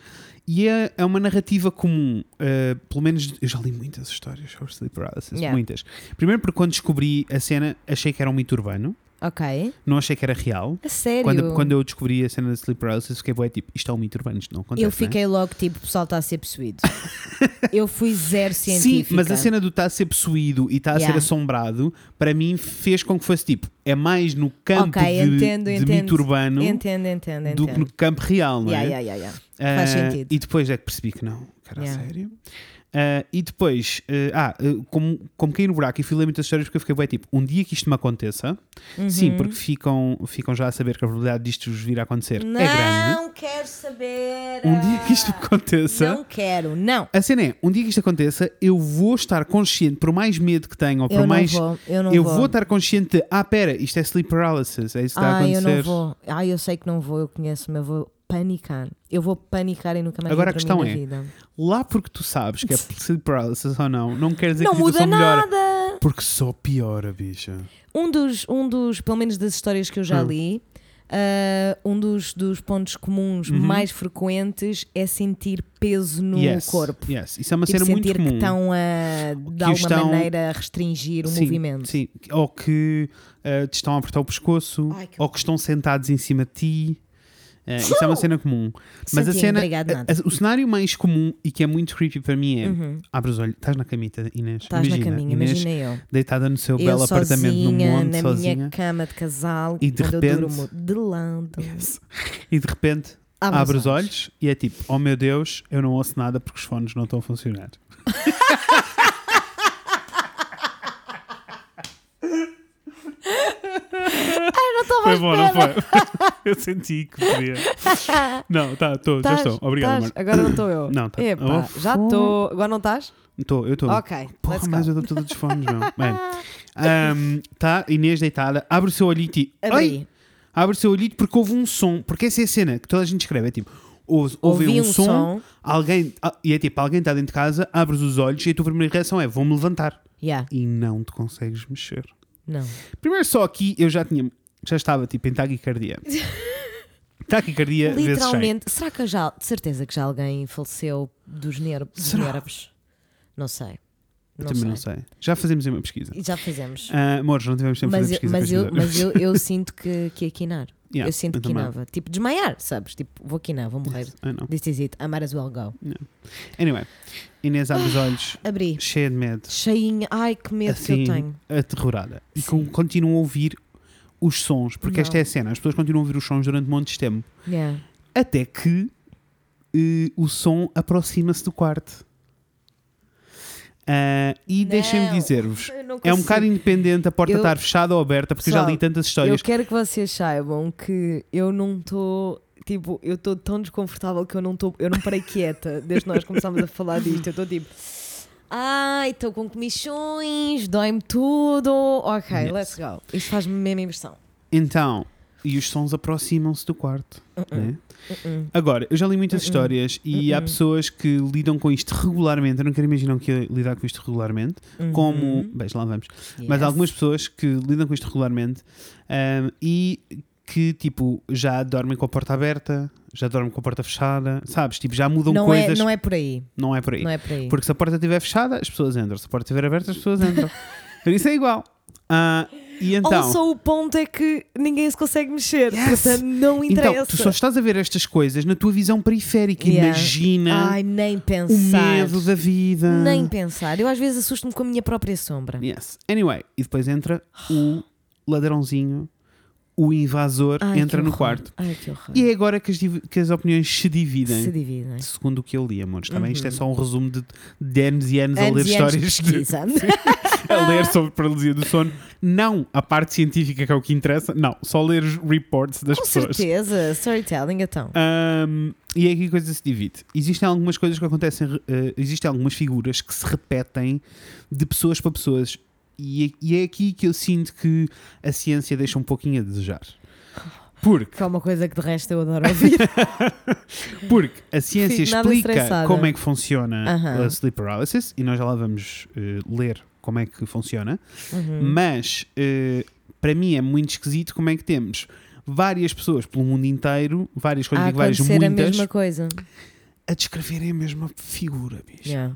e é, é uma narrativa comum. eh, pelo menos eu já li muitas histórias sobre sleep paralysis, Yeah. muitas. Primeiro porque quando descobri a cena achei que era um mito urbano. Ok. Não achei que era real. A sério? Quando, quando eu descobri a cena da sleep paralysis, fiquei bué, tipo, isto é um mito urbano, isto não acontece. eu é? fiquei logo tipo, o pessoal está a ser possuído. eu fui zero Sim, científica. mas a cena do estar a ser possuído e estar a ser Yeah. assombrado, para mim fez com que fosse tipo, é mais no campo Ok, de, entendo, de entendo. mito urbano Entendo, entendo, do que no entendo. campo real, não é? yeah, yeah, yeah. Ah, Faz sentido. E depois é que percebi que não, que era a Yeah. sério. Ah, e depois, ah, ah, como, como caí no buraco e fui ler muitas histórias porque eu fiquei bem tipo, um dia que isto me aconteça, sim, Uhum. porque ficam, ficam já a saber que a probabilidade disto vos vir a acontecer é grande. Não quero saber. Um dia que isto aconteça, Não quero, não. a cena é, um dia que isto aconteça, eu vou estar consciente, por mais medo que tenha, ou por Eu não mais. vou, eu não eu vou. vou estar consciente de, ah, pera, isto é sleep paralysis, é isso que está a Ah, eu acontecer. não vou. Ah, eu sei que não vou, eu conheço-me, eu vou panicar. Eu vou panicar e nunca mais Agora a questão é, vida. Lá porque tu sabes que é sleep paralysis ou não, não quer dizer Não que a muda situação melhora. nada. Porque só piora, bicha. Um dos, um dos, pelo menos das histórias que eu já Hum. li, ah, um dos, dos pontos comuns Uhum. mais frequentes é sentir peso no yes, corpo. Yes. Isso é uma Tipo, cena muito sentir comum. que estão a, de Que alguma estão- maneira, a restringir o sim, movimento. Sim, ou que eh, te estão a apertar o pescoço, Ai, que ou que estão sentados em cima de ti. Eh, isso é uma cena comum. Mas a cena. obrigado, a- nada. a- o cenário mais comum e que é muito creepy para mim é. Uhum. Abre os olhos, estás na camita, Inês. Estás na caminha, Inês imagina eu. deitada no seu Eu belo apartamento no sozinha, monte, na sozinha. minha cama de casal, E de repente- durmo de lado. E de repente Abre, abre os olhos e é tipo: Oh meu Deus, eu não ouço nada porque os fones não estão a funcionar. Eu não estava Foi bom, não foi? Eu senti que podia. Não, tá, estou, já estou. Obrigado? Marco. Agora não estou eu. Não, tá. Epá, Oh, já estou. Agora não estás? Estou, eu estou. Ok, Porra, let's mas go. eu dou todos os fones, não. Bem, ahm, tá, Inês deitada, abre o seu olhito e. Ai, Abri. abre o seu olhito porque houve um som. Porque essa é a cena que toda a gente escreve. É tipo, ouve, ouve Ouvi um, um som, som. alguém. ah, E é tipo, alguém está dentro de casa, abres os olhos e a tua primeira reação é: vou-me levantar. Yeah. E não te consegues mexer. Não. Primeiro, só aqui eu já tinha. Já estava tipo em taquicardia. taquicardia vezes 100. Literalmente. Será que já. De certeza que já alguém faleceu dos, ner dos nervos? Não sei. Eu Não também sei. não sei. Já fazemos uma pesquisa. Já fizemos. Ah, amores, não tivemos tempo mas fazer eu, pesquisa. mas, eu, mas eu, eu sinto que, que ia quinar. Yeah, eu sinto que quinava. Tipo, desmaiar, sabes? Tipo, vou quinar, vou morrer. Know. This is it. I might as well go. Anyway, Inês abre os olhos, Abri. cheia de medo, Cheinha. Ai, que medo que assim, eu tenho. aterrorada. E com, continuam a ouvir os sons, porque esta Não. é a cena. As pessoas continuam a ouvir os sons durante montes de tempo. Yeah. Até que eh, o som aproxima-se do quarto. Ah, e deixem-me dizer-vos, Eu é um bocado independente a porta Eu- estar fechada ou aberta, porque eu já li tantas Eu histórias. quero que vocês saibam que eu não estou. Tipo, eu estou tão desconfortável que eu não estou. Eu não parei quieta desde que nós começámos a falar disto. Eu estou tipo. Ai, estou com comichões, dói-me tudo. Ok, Yes. let's go. Isto faz-me mesmo impressão. Então, e os sons aproximam-se do quarto. né? Uh-uh. Agora, eu já li muitas histórias e há Uh-uh. pessoas que lidam com isto regularmente. Eu não quero imaginar que ia lidar com isto regularmente. Como. Uhum. Bem, lá vamos. Mas Yes. há algumas pessoas que lidam com isto regularmente ahm, e que, tipo, já dormem com a porta aberta, já dormem com a porta fechada, sabes? Tipo, já mudam não coisas. É, não é por aí. Não é por aí. Não é por aí. Porque se a porta estiver fechada, as pessoas entram. Se a porta estiver aberta, as pessoas entram. Por isso é igual. Ah, e então. Só o ponto é que ninguém se consegue mexer. Yes. Portanto, não interessa. Então, tu só estás a ver estas coisas na tua visão periférica. Yeah. Imagina Ai, nem o pensar. medo da vida. Nem pensar. Eu às vezes assusto-me com a minha própria sombra. Yes. Anyway, e depois entra o ladrãozinho, o invasor, Ai, entra no quarto. Ai, que horror. E é agora que as, que as opiniões se dividem. Se dividem. Segundo o que eu li, amores, também isto é Uhum. só um resumo de, de anos e anos, a ler Anos e anos de histórias, a ler sobre paralisia do sono. Não a parte científica que é o que interessa, não, só ler os reports das Com pessoas. certeza. Storytelling, então. Um, e é aqui que a coisa se divide. Existem algumas coisas que acontecem, eh, existem algumas figuras que se repetem de pessoas para pessoas. E é, e é aqui que eu sinto que a ciência deixa um pouquinho a desejar. Porque, Que é uma coisa que de resto eu adoro ouvir. porque a ciência explica estressada. como é que funciona a sleep paralysis e nós já lá vamos eh, ler como é que funciona. Uhum. Mas eh, para mim é muito esquisito como é que temos várias pessoas pelo mundo inteiro, várias, quando a digo várias, acontecer a muitas, mesma coisa. a descreverem a mesma figura, bicho. Yeah.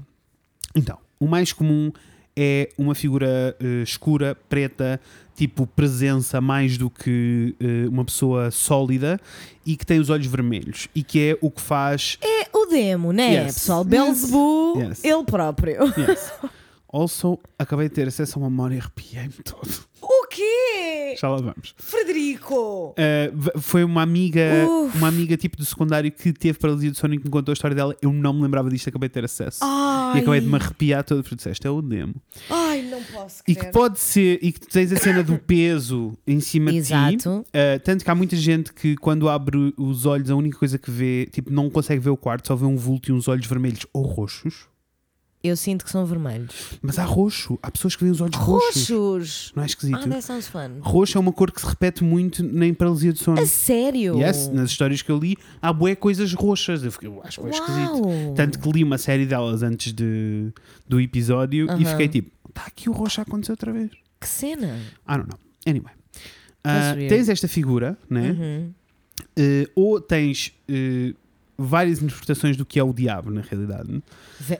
Então, o mais comum é uma figura eh, escura, preta, tipo presença mais do que eh, uma pessoa sólida e que tem os olhos vermelhos e que é o que faz. É o demo, né, Yes. pessoal? Belzebu, Yes. ele próprio. Yes. Also, acabei de ter acesso a uma memória e arrepiei-me todo. Quê? Já lá vamos. Frederico! Uh, foi uma amiga, Uf. uma amiga tipo de secundário que teve paralisia do sono e que me contou a história dela. Eu não me lembrava disto, acabei de ter acesso. Ai, E acabei de me arrepiar todo porque disseste, é o demo. ai, não posso E crer. que pode ser, e que tens a cena do peso em cima de ti. Exato. Uh, tanto que há muita gente que quando abre os olhos, a única coisa que vê, tipo, não consegue ver o quarto, só vê um vulto e uns olhos vermelhos ou roxos. Eu sinto que são vermelhos. Mas há roxo, há pessoas que veem os olhos roxos. Roxos! Não é esquisito? Ah, that sounds fun. Roxo é uma cor que se repete muito na paralisia do sono. A sério? Yes, nas histórias que eu li, há bué coisas roxas. Eu, fiquei, eu acho que é esquisito. Tanto que li uma série delas antes de, do episódio e Aham. fiquei tipo, está aqui o roxo a acontecer outra vez. Que cena! I don't know. Anyway. Ah, weird. tens esta figura, né? Uhum. Eh, ou tens eh, várias interpretações do que é o diabo, na realidade.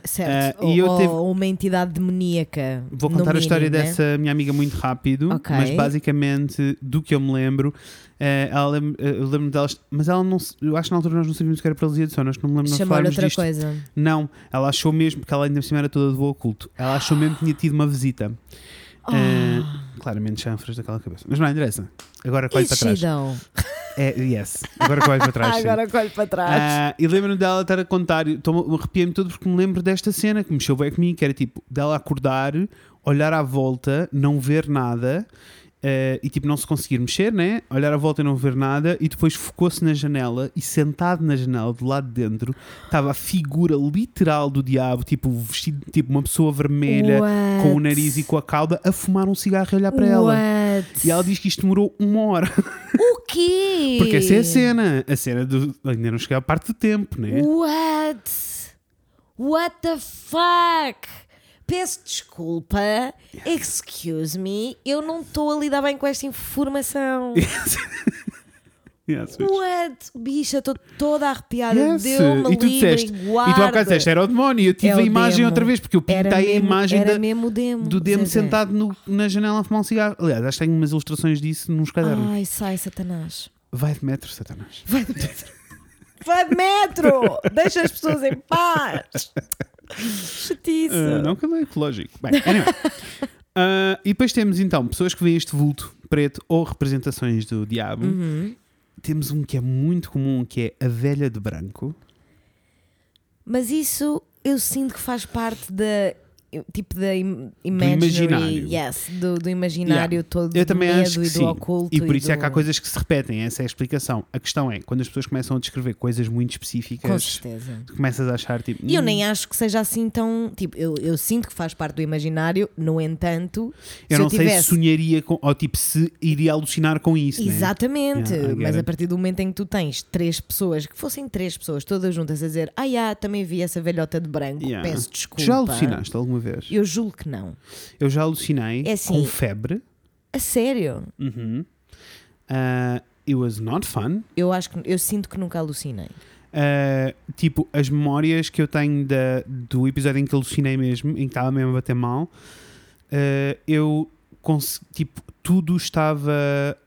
Certo. Ou, e ou teve- uma entidade demoníaca. Vou contar a história mínimo, né? dessa minha amiga muito rápido, Ok. mas basicamente, do que eu me lembro, eh, ela eh, eu lembro delas, mas ela não, eu acho que na altura nós não sabíamos o que era paralisia de sono, nós não me lembro de falarmos outra disto. coisa. Não, ela achou mesmo, porque ela ainda por cima era toda do oculto, ela achou mesmo que tinha tido uma visita. Eh, claramente chanfras daquela cabeça. Mas não interessa. Agora colhe para trás. É, yes. Agora colhe para trás. Agora colhe para trás. Ah, e lembro-me dela estar a contar, arrepiei-me todo porque me lembro desta cena que mexeu bem comigo, que era tipo, dela acordar, olhar à volta, não ver nada eh, e tipo não se conseguir mexer, né? Olhar à volta e não ver nada e depois focou-se na janela e sentado na janela, do lado de dentro, estava a figura literal do diabo, tipo vestido tipo uma pessoa vermelha com o What? nariz e com a cauda a fumar um cigarro e olhar para ela. What? E ela diz que isto demorou uma hora. O quê? Porque essa é a cena. A cena do. Ainda não cheguei à parte do tempo, né? What? What the fuck? Peço desculpa. Excuse me. Eu não estou a lidar bem com esta informação. Yes, What? Bicha, estou toda arrepiada. Yes. Deu-me E tu disseste, e e tu há bocado guarda. disseste, era o demónio. Eu tive É a imagem demo. outra vez, porque eu pintei a imagem da- demo. do demo sentado no- na janela a fumar um cigarro. Aliás, acho que tenho umas ilustrações disso nos cadernos. Ai, sai, Satanás. Vai de metro, Satanás. Vai de metro. Vai de metro! Deixa as pessoas em paz! Chatice. Ah, não que ele é ecológico. Bem, anyway. Ah, e depois temos então pessoas que veem este vulto preto ou representações do diabo. Uhum. Temos um que é muito comum, que é a velha de branco. Mas isso eu sinto que faz parte da. Tipo da im- imaginário. yes, do, do imaginário Yeah. todo Eu do também medo acho que e do sim. oculto. E por isso é do- que há coisas que se repetem, essa é a explicação. A questão é, quando as pessoas começam a descrever coisas muito Com específicas, certeza. tu começas a achar tipo. E eu "Hum, nem acho que seja assim tão. Tipo, eu, eu sinto que faz parte do imaginário, no entanto, Eu se não eu sei tivesse. se sonharia com, ou tipo, se iria alucinar com isso. né? Exatamente, Yeah, I get mas a partir do momento em que tu tens três pessoas, que fossem três pessoas todas juntas a dizer, ah, yeah, também vi essa velhota de branco, Yeah. peço desculpa. já alucinaste alguma vez? Eu julgo que não. Eu já alucinei É assim. com febre. A sério, Uhum. Uh, it was not fun. eu acho que eu sinto que nunca alucinei. Uh, tipo, as memórias que eu tenho da, do episódio em que alucinei mesmo, em que estava mesmo a bater mal, uh, eu tipo, tudo estava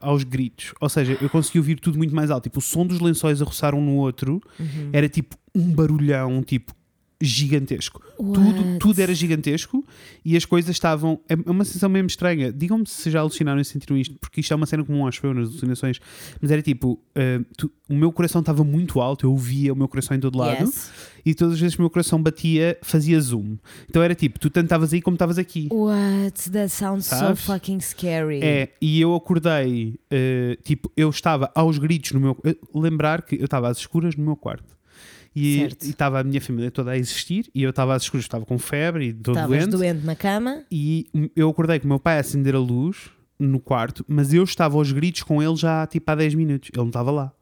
aos gritos. Ou seja, eu consegui ouvir tudo muito mais alto. Tipo, o som dos lençóis a roçar um no outro Uhum. era tipo um barulhão, tipo, gigantesco. Tudo, What? tudo era gigantesco e as coisas estavam. É uma sensação mesmo estranha. Digam-me se já alucinaram e sentiram isto, porque isto é uma cena comum, acho eu, nas alucinações. Mas era tipo: uh, tu- o meu coração estava muito alto, eu ouvia o meu coração em todo lado Yes. e todas as vezes que o meu coração batia, fazia zoom. Então era tipo: tu tanto estavas aí como estavas aqui. What? That sounds Sabes? so fucking scary. É, e eu acordei, uh, tipo, eu estava aos gritos no meu. Lembrar que eu estava às escuras no meu quarto. E estava a minha família toda a existir, e eu estava às escuras, estava com febre e todo Estavas doente. doente na cama. E eu acordei com o meu pai a acender a luz no quarto, mas eu estava aos gritos com ele já tipo há 10 minutos. Ele não estava lá.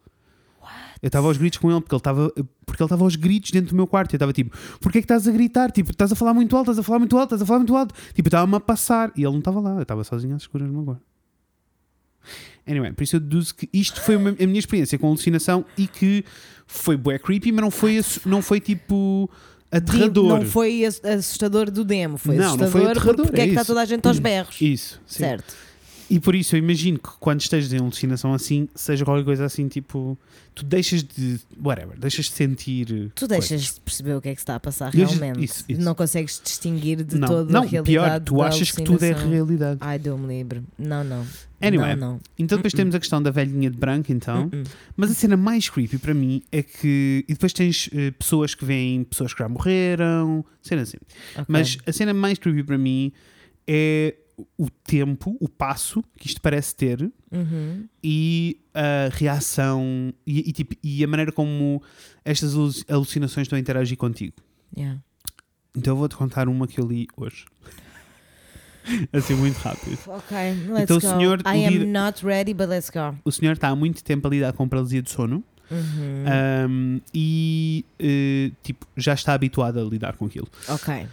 Eu estava aos gritos com ele porque ele estava porque ele estava aos gritos dentro do meu quarto. Eu estava tipo, porquê é que estás a gritar? Tipo, estás a falar muito alto, estás a falar muito alto, estás a falar muito alto. Tipo, estava-me a passar e ele não estava lá. Eu estava sozinho às escuras no meu quarto. Anyway, por isso eu deduzo que isto foi uma- a minha experiência com alucinação e que foi bué creepy, mas não foi, não foi tipo aterrador. Não foi ass- assustador do demo, foi Não, não assustador foi aterrador, porque é é que está isso. toda a gente aos berros. Isso, sim. Certo. E por isso eu imagino que quando estejas em alucinação assim, seja qualquer coisa assim, tipo, tu deixas de. whatever, deixas de sentir. Tu deixas de perceber o que é que está a passar Deixas- realmente. isso, isso. Não consegues distinguir de não, toda não a realidade. pior, tu achas que tudo é realidade. Ai, deu-me livre. Não, não. Anyway, Não, não. Então depois Uh-uh. temos a questão da velhinha de branco, então. Uh-uh. Mas a cena mais creepy para mim é que. E depois tens eh, pessoas que veem pessoas que já morreram, cena assim. Ok. Mas a cena mais creepy para mim é o tempo, o passo que isto parece ter Uhum. e a reação e, e, tipo, e a maneira como estas alu- alucinações estão a interagir contigo. Yeah. Então eu vou-te contar uma que eu li hoje. assim, muito rápido. Ok, let's Então o go. senhor I am not ready, but let's go. O senhor está há muito tempo a lidar com paralisia de sono Uhum. um, e eh, tipo, já está habituado a lidar com aquilo. Ok.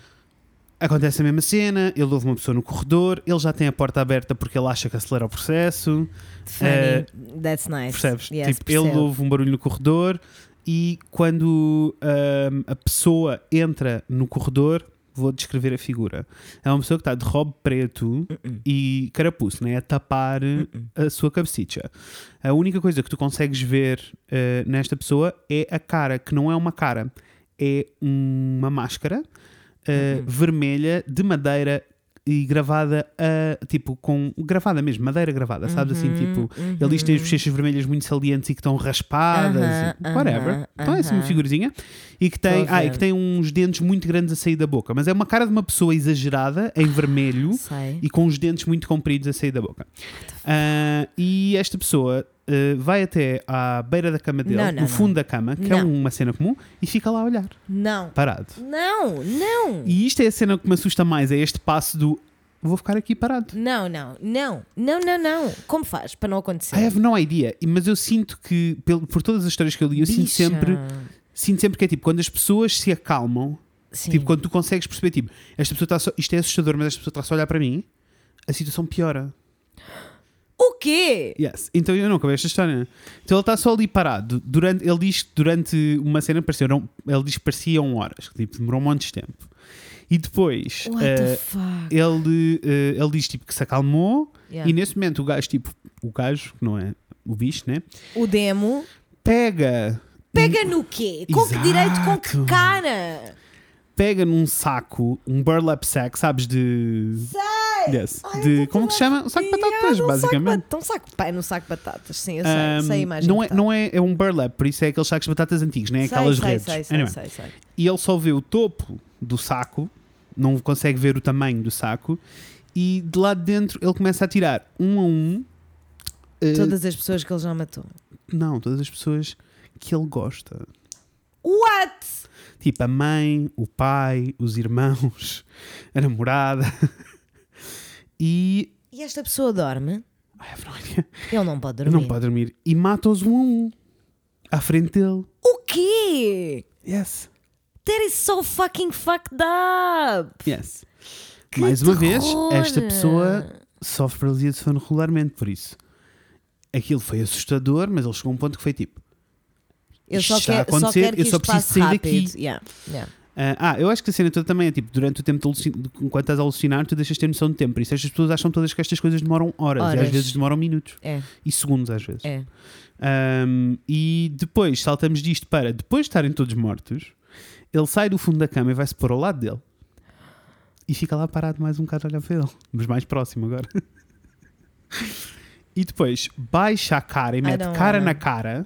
Acontece a mesma cena, ele ouve uma pessoa no corredor, ele já tem a porta aberta porque ele acha que acelera o processo. Funny. Eh, That's nice. Percebes? Yes, tipo, ele percebo. ouve um barulho no corredor e quando a pessoa entra no corredor, vou descrever a figura. É uma pessoa que está de robe preto Uh-uh. e carapuço, né? a tapar Uh-uh. a sua cabecita. A única coisa que tu consegues ver eh, nesta pessoa é a cara, que não é uma cara, é uma máscara eh, Uhum. vermelha de madeira e gravada a tipo com gravada mesmo, madeira gravada, sabes assim, Uhum, tipo ele diz que tem as uhum. bochechas vermelhas muito salientes e que estão raspadas, Aham, e whatever. aham, então é assim uma aham. figurazinha. E que, tem, ah, e que tem uns dentes muito grandes a sair da boca. Mas é uma cara de uma pessoa exagerada, em vermelho, Sei. e com os dentes muito compridos a sair da boca. Ah, e esta pessoa ah, vai até à beira da cama dele, Não, não, no fundo não. da cama, que é uma cena comum, e fica lá a olhar, Não. parado. Não, não. E isto é a cena que me assusta mais, é este passo do vou ficar aqui parado. Não, não, não, não, não, não. Como faz para não acontecer? I have no idea, mas eu sinto que, por todas as histórias que eu li, eu sinto Bicha. sempre, sinto sempre que é tipo, quando as pessoas se acalmam, Sim. tipo, quando tu consegues perceber, tipo, esta pessoa está só, isto é assustador, mas esta pessoa está só a olhar para mim, a situação piora. O quê? Yes. Então eu não acabei esta história. Então ele está só ali parado. Durante, ele diz que durante uma cena pareceram, ele diz que pareciam horas, que tipo, demorou um monte de tempo. E depois What the fuck? ele, eh, ele diz tipo que se acalmou Yeah. e nesse momento o gajo, tipo, o gajo, que não é o bicho, né? O demo Pega. pega no quê? Com que direito? Com que Exato. cara? Pega num saco, um burlap sack, sabes? De. Sei! Yes. Ai, de como que se chama? Um saco de batatas, num basicamente. Saco, de- um saco, é num saco de batatas, sim, eu sei, Um, sei a imagem. não, é, tá. não é, é um burlap, por isso é aqueles sacos de batatas antigos, não é Sei, aquelas sei, redes. Sei, sei, Anyway, sei, sei. E ele só vê o topo do saco, não consegue ver o tamanho do saco, e de lá de dentro ele começa a tirar um a um. eh, Todas as pessoas que ele já matou. Não, todas as pessoas que ele gosta. What? Tipo a mãe, o pai, os irmãos, a namorada. E. E esta pessoa dorme? I have no idea. Ele não pode dormir. não pode dormir. E mata-os um a um. À frente dele. O quê? Yes. That is so fucking fucked up. Yes. Que Mais uma vez, terror. esta pessoa sofre paralisia de sono regularmente, por isso. Aquilo foi assustador, mas ele chegou a um ponto que foi tipo. Eu Isto só, está a quero, só acontecer, quero que eu só preciso sair daqui. rápido. Yeah, yeah. ah, ah, eu acho que a cena toda também é tipo, durante o tempo de enquanto estás a alucinar, tu deixas de ter noção de tempo. Por isso estas pessoas acham todas que estas coisas demoram horas, e às Horas. vezes demoram minutos É, e segundos às vezes. é. Um, e depois saltamos disto para depois de estarem todos mortos, ele sai do fundo da cama e vai-se pôr ao lado dele e fica lá parado mais um bocado a olhar para ele, mas mais próximo agora. e depois baixa a cara e mete cara na cara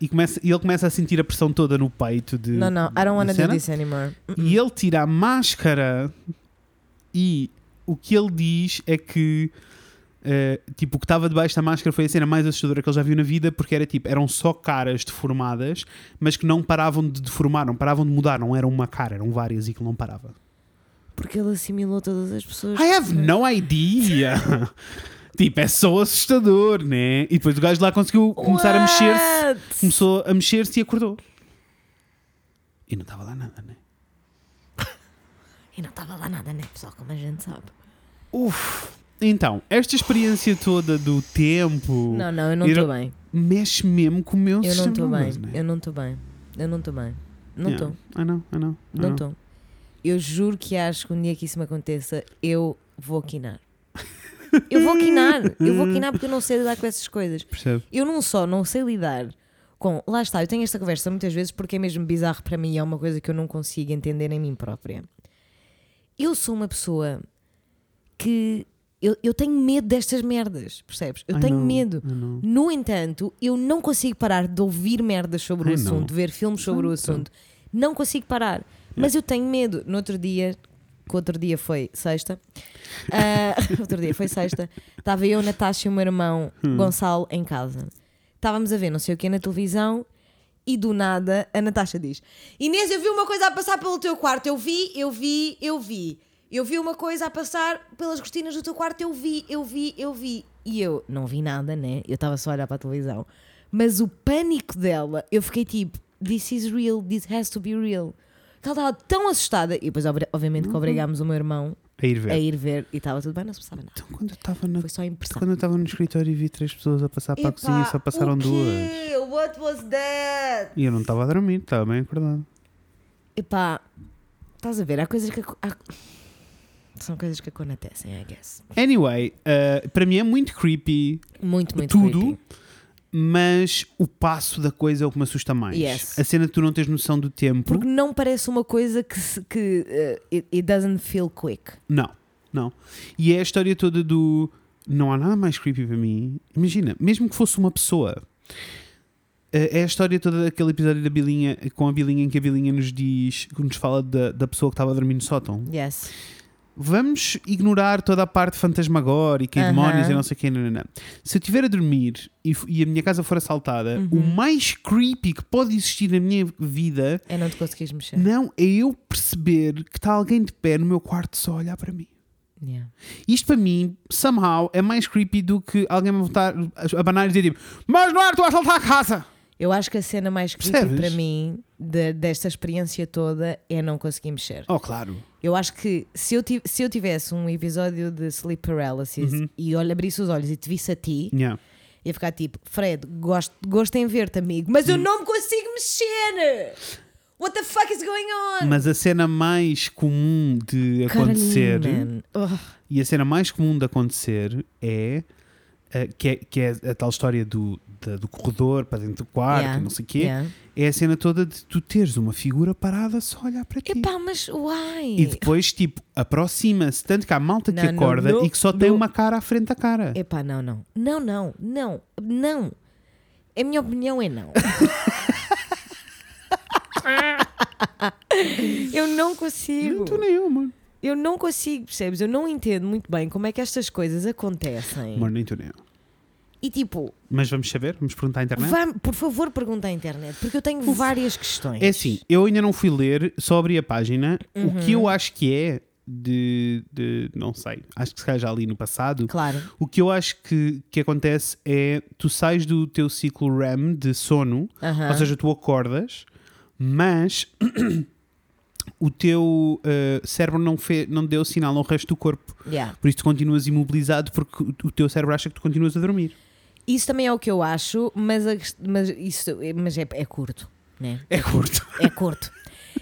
e, começa, e ele começa a sentir a pressão toda no peito de. Não, não, I don't da wanna do this anymore. E ele tira a máscara e o que ele diz é que eh, tipo, o que estava debaixo da máscara foi a cena mais assustadora que ele já viu na vida porque era tipo, eram só caras deformadas, mas que não paravam de deformar, não paravam de mudar, não eram uma cara, eram várias e que não parava. Porque ele assimilou todas as pessoas. I have no idea! tipo, é só assustador, né? E depois o gajo lá conseguiu começar a mexer-se, What? começou a mexer-se e acordou. E não estava lá nada, né? E não estava lá nada, né, pessoal? Como a gente sabe. Uf. Então, esta experiência toda do tempo Não, não, eu não estou bem. mexe mesmo com o meu Eu não estou bem. né? Eu não estou bem. Eu não estou bem. Não estou. I know. I Não know. estou. Eu juro que acho que um dia que isso me aconteça, eu vou quinar. Eu vou quinar. Eu vou quinar porque eu não sei lidar com essas coisas. Percebe? Eu não só não sei lidar com. Lá está, eu tenho esta conversa muitas vezes porque é mesmo bizarro para mim e é uma coisa que eu não consigo entender em mim própria. Eu sou uma pessoa que. Eu, eu tenho medo destas merdas, percebes? Eu I tenho know, medo. No entanto, eu não consigo parar de ouvir merdas sobre o I know. assunto, ver filmes sobre o assunto. Não consigo parar. Mas eu tenho medo. No outro dia, que outro dia foi sexta, ah, outro dia foi sexta, estava eu, Natasha e o meu irmão Hum. Gonçalo em casa. Estávamos a ver não sei o que na televisão e do nada a Natasha diz: Inês, eu vi uma coisa a passar pelo teu quarto. Eu vi, eu vi, eu vi. Eu vi uma coisa a passar pelas cortinas do teu quarto. Eu vi, eu vi, eu vi. E eu não vi nada, né? Eu estava só a olhar para a televisão. Mas o pânico dela, eu fiquei tipo: This is real, this has to be real. Que Ela estava tão assustada. E depois, obviamente, que obrigámos o meu irmão A ir ver. a ir ver e estava tudo bem, não se passava nada. Então, quando eu estava na Foi só impressão. Quando eu estava no escritório e vi três pessoas a passar para a cozinha, só passaram o duas. quê? What was that? E eu não estava a dormir, estava bem acordado. Epá, estás a ver? Há coisas que. há- São coisas que acontecem, I guess. Anyway, uh, para mim é muito creepy, Muito, muito tudo, creepy. Mas o passo da coisa é o que me assusta mais. Yes. A cena de tu não tens noção do tempo. Porque não parece uma coisa que. se- que uh, it, it doesn't feel quick. Não, não. E é a história toda do. Não há nada mais creepy para mim. Imagina, mesmo que fosse uma pessoa. eh, É a história toda daquele episódio da Bilinha, com a Bilinha, em que a Bilinha nos diz, que nos fala da, da pessoa que estava a dormir no sótão. Yes. Vamos ignorar toda a parte fantasmagórica e Aham. demónios e não sei o quê. Não, não, não. Se eu estiver a dormir e, e a minha casa for assaltada, Uhum. o mais creepy que pode existir na minha vida É não te conseguires mexer. não é eu perceber que está alguém de pé no meu quarto só a olhar para mim. Yeah. Isto para mim, somehow, é mais creepy do que alguém me voltar a abanar e dizer tipo: Mas não é, tu a assaltar a casa! Eu acho que a cena mais Percebes? para mim de- desta experiência toda é não conseguir mexer. Oh, claro. Eu acho que se eu, ti- se eu tivesse um episódio de sleep paralysis Uhum. e olha, abrisse os olhos e te visse a ti, Yeah. ia ficar tipo: Fred, gosto, gosto em ver-te, amigo, mas eu Hum. não me consigo mexer! What the fuck is going on? Mas a cena mais comum de acontecer. Man. Ugh. E a cena mais comum de acontecer é. eh, que, é que é a tal história do, da- do corredor para dentro do quarto Yeah, não sei o quê. yeah. É a cena toda de tu teres uma figura parada só a olhar para ti. Epá, mas why? E depois, tipo, aproxima-se. Tanto que há malta que Não, não, acorda no- e que só tem uma cara à frente da cara. Epá, não, não. Não, não, não, não. A minha opinião é não. eu não consigo. Não estou nem eu, mano. Eu não consigo, percebes? Eu não entendo muito bem como é que estas coisas acontecem. Mano, nem tu nem eu. E tipo, Mas vamos saber? Vamos perguntar à internet? vá, por favor, pergunta à internet, porque eu tenho várias questões. É assim, eu ainda não fui ler, só abri a página. O que Uhum. eu acho que é de, de- Não sei, acho que se calhar já ali no passado. Claro. O que eu acho que, que acontece é tu sais do teu ciclo REM de sono, Aham. ou seja, tu acordas, mas o teu eh, cérebro não, fe, não deu sinal ao resto do corpo. Yeah. Por isso tu continuas imobilizado porque o teu cérebro acha que tu continuas a dormir. Isso também é o que eu acho, mas, a mas, isso, mas é, é curto. Né? É curto. É curto.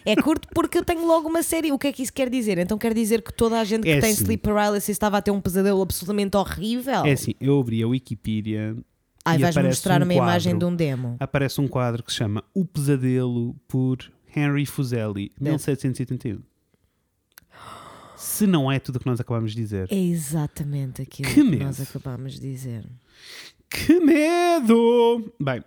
É curto porque eu tenho logo uma série. O que é que isso quer dizer? Então quer dizer que toda a gente que É tem assim. sleep paralysis estava a ter um pesadelo absolutamente horrível? É assim, eu abri a Wikipedia Ai, e vais aparece mostrar um uma imagem quadro. de um demo. aparece um quadro que se chama O Pesadelo por Henry Fuseli, 1771. Se não é tudo o que nós acabamos de dizer. É exatamente aquilo Que que, nós acabámos de dizer. Que medo! Bem,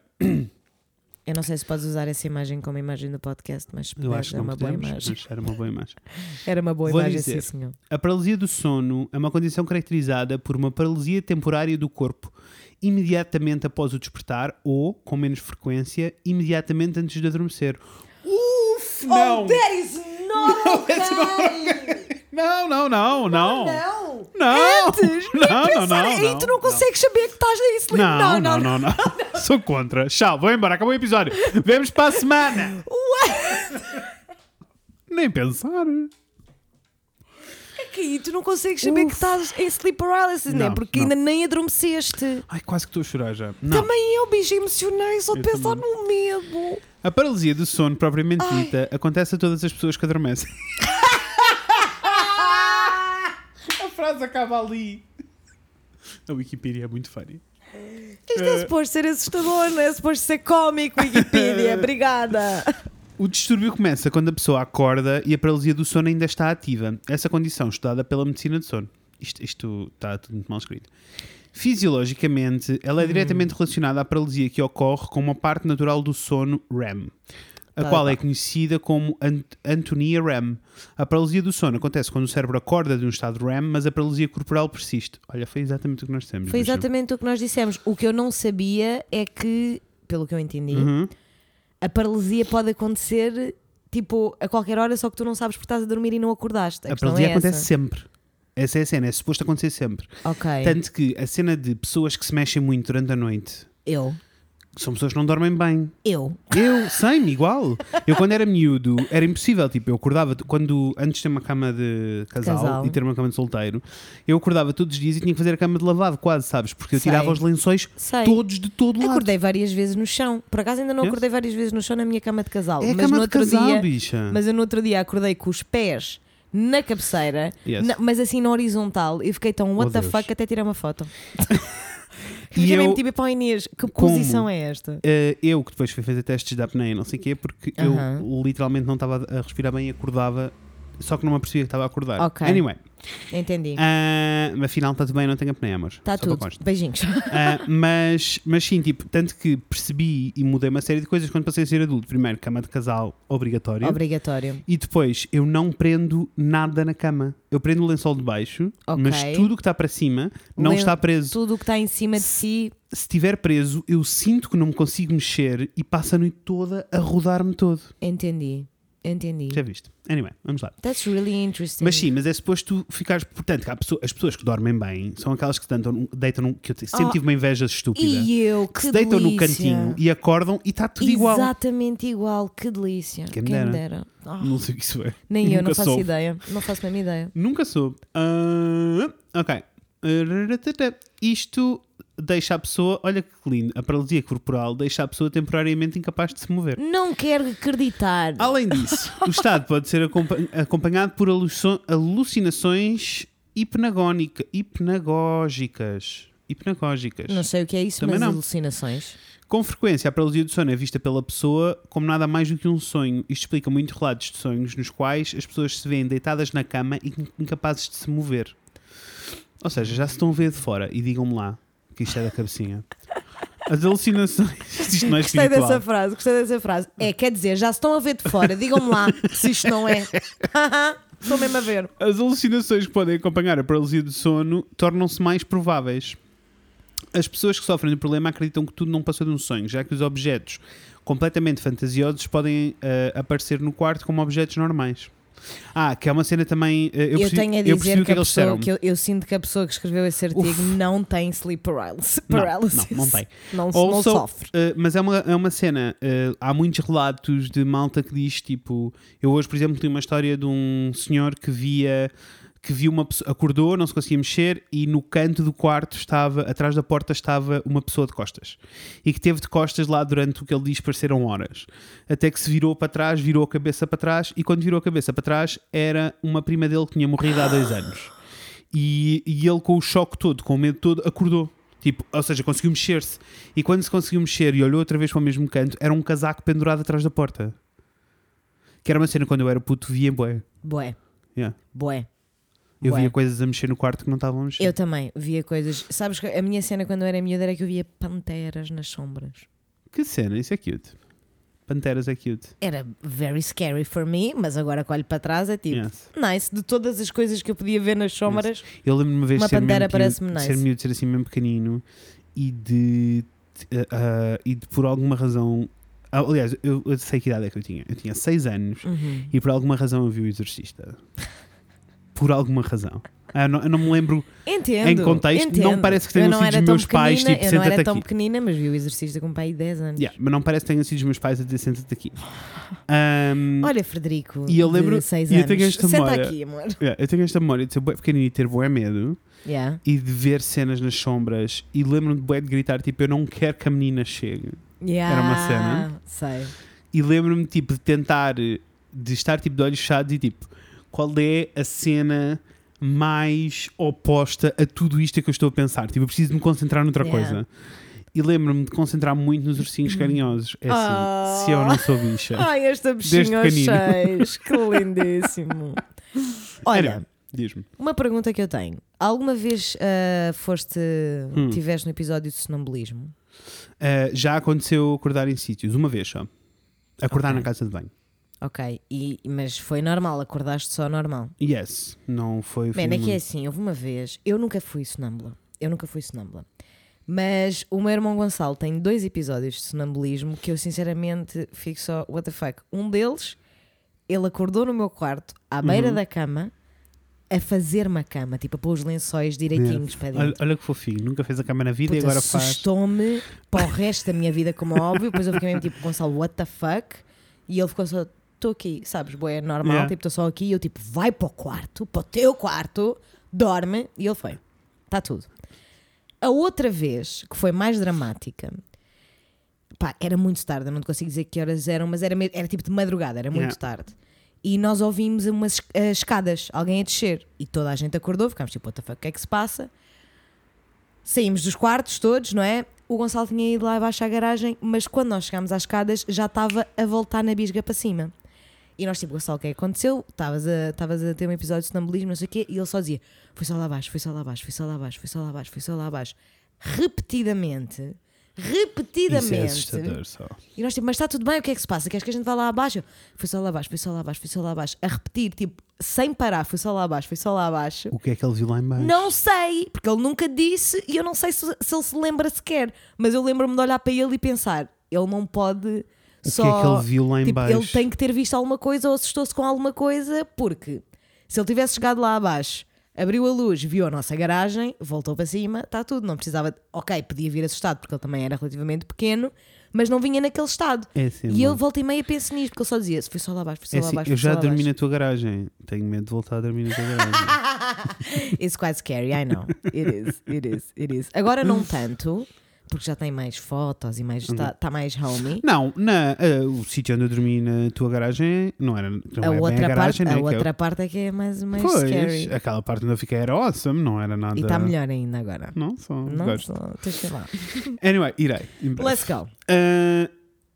Eu não sei se podes usar essa imagem como imagem do podcast, mas eu acho que é não uma boa podemos, imagem. mas era uma boa imagem. Era uma boa Vou imagem, dizer. sim, senhor. A paralisia do sono é uma condição caracterizada por uma paralisia temporária do corpo imediatamente após o despertar ou, com menos frequência, imediatamente antes de adormecer. Uf! Não! Oh, that is not okay! Não, não, não, não! Não! Não! Antes, Não, não, não, aí, não, tu não consegues saber que estás a isso. Não, não, não, não, Sou contra. Tchau, vou embora, acabou o episódio. Vemos para a semana. Nem pensar. É que aí tu não consegues saber que estás em sleep paralysis, né? Não, Porque não. ainda nem adormeceste. Ai, quase que estou a chorar já. Também eu, bicho, emocionei só de pensar no medo. A paralisia do sono, propriamente dita, acontece a todas as pessoas que adormecem. a frase acaba ali. A Wikipedia é muito funny. Isto é suposto ser assustador, não é suposto ser cómico, Wikipedia. Obrigada. O distúrbio começa quando a pessoa acorda e a paralisia do sono ainda está ativa. Essa condição estudada pela medicina do sono. Isto, isto está tudo muito mal escrito. Fisiologicamente, ela é diretamente relacionada à paralisia que ocorre com uma parte natural do sono REM, a Tá, qual tá. é conhecida como ant antonia REM. A paralisia do sono acontece quando o cérebro acorda de um estado REM, mas a paralisia corporal persiste. Olha, foi exatamente o que nós dissemos. Foi exatamente o que nós dissemos. O que eu não sabia é que, pelo que eu entendi, Uhum. a paralisia pode acontecer tipo a qualquer hora, só que tu não sabes porque estás a dormir e não acordaste. A, A questão paralisia é acontece essa. sempre. Essa é a cena, é suposto acontecer sempre. Ok. Tanto que a cena de pessoas que se mexem muito durante a noite Eu. São pessoas que não dormem bem. Eu. Eu, sei-me, igual. Eu, quando era miúdo, era impossível. Tipo, eu acordava, quando, antes de ter uma cama de casal, Casal. e ter uma cama de solteiro, eu acordava todos os dias e tinha que fazer a cama de lavado, quase, sabes? Porque eu Sei. tirava os lençóis Sei. todos de todo lado. Acordei várias vezes no chão. Por acaso ainda não Yes. acordei várias vezes no chão na minha cama de casal. É mas cama no de outro casal, dia, bicha. Mas eu no outro dia acordei com os pés na cabeceira, Yes. na- mas assim na horizontal, e fiquei tão what Oh, the Deus. fuck até tirar uma foto. E Fiquei mesmo eu- tipo para o Inês, que Como? posição é esta? Eh, eu que depois fui fazer testes de apneia, não sei o quê, porque Aham. eu literalmente não estava a respirar bem e acordava, só que não me apercebia que estava a acordar. Ok. Anyway, Entendi. ah, afinal está tudo bem, não tenho apneia, amor. Está tudo. Beijinhos. Ah, mas, mas sim, tipo, tanto que percebi e mudei uma série de coisas quando passei a ser adulto. Primeiro, cama de casal obrigatório. Obrigatório. E depois, eu não prendo nada na cama. Eu prendo o lençol de baixo, Ok. mas tudo que está para cima não Len- está preso. Tudo o que está em cima de si. Se estiver preso, eu sinto que não me consigo mexer e passo a noite toda a rodar-me todo. Entendi. Entendi. Já viste? Anyway, vamos lá. That's really interesting. Mas sim, mas é suposto tu ficares. Portanto, pessoa- as pessoas que dormem bem são aquelas que se deitam, num- deitam num- que eu sempre Oh, tive uma inveja estúpida. E eu, que que se deitam no delícia. cantinho e acordam e está tudo igual. Exatamente igual. Que delícia. Quem Quem, dera. dera. Ah, Não sei o que isso é. nem eu, não faço soube. ideia. Não faço a mesma ideia. Nunca soube. Ah, ok. Isto deixa a pessoa, olha que lindo, a paralisia corporal deixa a pessoa temporariamente incapaz de se mover. Não quero acreditar. Além disso, o estado pode ser acompa- acompanhado por aluci- alucinações hipnagónica, hipnagógicas. Hipnagógicas. Não sei o que é isso, Também mas não. alucinações. Com frequência, a paralisia do sono é vista pela pessoa como nada mais do que um sonho. Isto explica muitos relatos de sonhos nos quais as pessoas se veem deitadas na cama e incapazes de se mover. Ou seja, já se estão a ver de fora e digam-me lá que isto é da cabecinha. As alucinações. Isto não é Gostei espiritual. dessa frase, gostei dessa frase. É, quer dizer, já se estão a ver de fora, digam-me lá se isto não é. Estou mesmo a ver. As alucinações que podem acompanhar a paralisia do sono tornam-se mais prováveis. As pessoas que sofrem do problema acreditam que tudo não passou de um sonho, já que os objetos completamente fantasiosos podem eh, aparecer no quarto como objetos normais. Ah, que é uma cena também. eh, eu, Eu, percebi, tenho a eu dizer o que, a eles pessoa, que eu, eu sinto que a pessoa que escreveu esse artigo Uf. não tem sleep paralysis. Não, não, não tem. Não, não Also, sofre. Uh, mas é uma, é uma cena. uh, há muitos relatos de malta que diz tipo. Eu hoje, por exemplo, tenho uma história de um senhor que via. Que viu uma pessoa, acordou, não se conseguia mexer e no canto do quarto estava, atrás da porta estava uma pessoa de costas e que teve de costas lá durante o que ele diz pareceram horas, até que se virou para trás, virou a cabeça para trás e quando virou a cabeça para trás era uma prima dele que tinha morrido há dois anos e, e ele com o choque todo, com o medo todo, acordou. Tipo, ou seja, conseguiu mexer-se. E quando se conseguiu mexer e olhou outra vez para o mesmo canto, era um casaco pendurado atrás da porta. Que era uma cena quando eu era puto, via bué. Bué, Yeah. bué. Eu Bué. via coisas a mexer no quarto que não estavam a mexer. Eu também via coisas. Sabes que a minha cena quando eu era miúda era que eu via panteras nas sombras. Que cena, isso é cute. Panteras é cute. Era very scary for me, mas agora que olho para trás é tipo Yes. nice. De todas as coisas que eu podia ver nas sombras, Eu lembro-me uma vez Uma de ser pantera parece-me nice. ser miúdo, ser assim mesmo pequenino e de, ah, ah, e de por alguma razão. ah, aliás, eu, eu sei que idade é que eu tinha. Eu tinha 6 anos Uhum. e por alguma razão eu vi o Exorcista. Por alguma razão. Ah, não- eu não me lembro. entendo. Em contexto, entendo. não parece que tenham Eu sido os meus pais, tipo, Eu não era tão aqui. pequenina, mas vi o exercício com um pai de 10 anos. Yeah, mas não parece que tenham sido os meus pais a dizer senta-te aqui. Ahm, Olha, Frederico, E eu lembro- de 6 e eu anos. tenho esta Senta memória. aqui, amor. yeah, eu tenho esta memória de ser bué pequenino e ter bué medo Yeah. e de ver cenas nas sombras e lembro-me de bué de gritar tipo eu não quero que a menina chegue. Era uma cena. Sei. e lembro-me tipo de tentar de estar tipo de olhos fechados e tipo qual é a cena mais oposta a tudo isto que eu estou a pensar. Tipo, eu preciso me concentrar noutra Yeah. coisa. E lembro-me de concentrar muito nos ursinhos carinhosos. É assim, Oh. se eu não sou bicha. Ai, esta bichinha aos seis, que lindíssimo. Olha, Diz-me. uma pergunta que eu tenho. Alguma vez ah, foste, Hum. tiveste no episódio de sonambulismo? Uh, já aconteceu acordar em sítios, uma vez só. Acordar Ok. na casa de banho. Ok, e, mas foi normal, acordaste só normal. Yes, não foi. Bem, é que é assim, houve uma vez, eu nunca fui sonâmbula, eu nunca fui sonâmbula, mas o meu irmão Gonçalo tem dois episódios de sonambulismo que eu sinceramente fico só, what the fuck. Um deles, ele acordou no meu quarto, à beira Uhum. da cama, a fazer-me a cama, tipo a pôr os lençóis direitinhos para dentro. Olha, olha que fofinho, nunca fez a cama na vida e Puta, agora faz. assustou-me para o resto da minha vida, como é óbvio. Depois eu fiquei mesmo tipo, Gonçalo, what the fuck? E ele ficou só, estou aqui, sabes, boé, é normal, Yeah. tipo, estou só aqui. E eu tipo, vai para o quarto, para o teu quarto, dorme. E ele foi, está tudo. A outra vez, que foi mais dramática, pá, era muito tarde, eu não te consigo dizer que horas eram, mas era, era tipo de madrugada, era muito Yeah. tarde. E nós ouvimos umas as escadas, alguém a descer. E toda a gente acordou, ficámos tipo, what the fuck, o que é que se passa? Saímos dos quartos todos, não é? O Gonçalo tinha ido lá abaixo à garagem, mas quando nós chegámos às escadas já estava a voltar na bisga para cima. E nós, tipo, Gonçalo, o que é que aconteceu? Estavas a, a ter um episódio de sonambulismo, não sei o quê, e ele só dizia: foi só lá abaixo, foi só lá abaixo, foi só lá abaixo, foi só lá abaixo, foi só lá abaixo. Repetidamente, Isso é repetidamente. assustador só. E nós tipo, mas está tudo bem, o que é que se passa? Queres que a gente vá lá abaixo? Foi só lá abaixo, foi só lá abaixo, foi só lá abaixo. A repetir, tipo, sem parar, foi só lá abaixo, foi só lá abaixo. O que é que ele viu lá em baixo? Não sei, porque ele nunca disse e eu não sei se, se ele se lembra sequer. Mas eu lembro-me de olhar para ele e pensar, ele não pode O só. que é que ele viu lá em tipo, baixo? ele tem que ter visto alguma coisa ou assustou-se com alguma coisa, porque se ele tivesse chegado lá abaixo, abriu a luz, viu a nossa garagem, voltou para cima, está tudo. Não precisava. Ok, podia vir assustado porque ele também era relativamente pequeno, mas não vinha naquele estado. É assim, E eu volta e meia penso nisto, porque ele só dizia: foi só lá abaixo, foi só É lá assim, abaixo. eu já dormi abaixo." na tua garagem. Tenho medo de voltar a dormir na tua garagem. It's quite scary, I know. It is, it is, it is. Agora não tanto, porque já tem mais fotos e mais está tá mais homey. não, na, ah, o sítio onde eu dormi na tua garagem não era. Não A é outra, a garagem, parte, né? a outra parte é que é mais, mais Pois, scary. aquela parte onde eu fiquei era awesome, não era nada. E está melhor ainda agora. Não, só Não, gosto. só, ir lá. Anyway, irei. Let's go. Ah,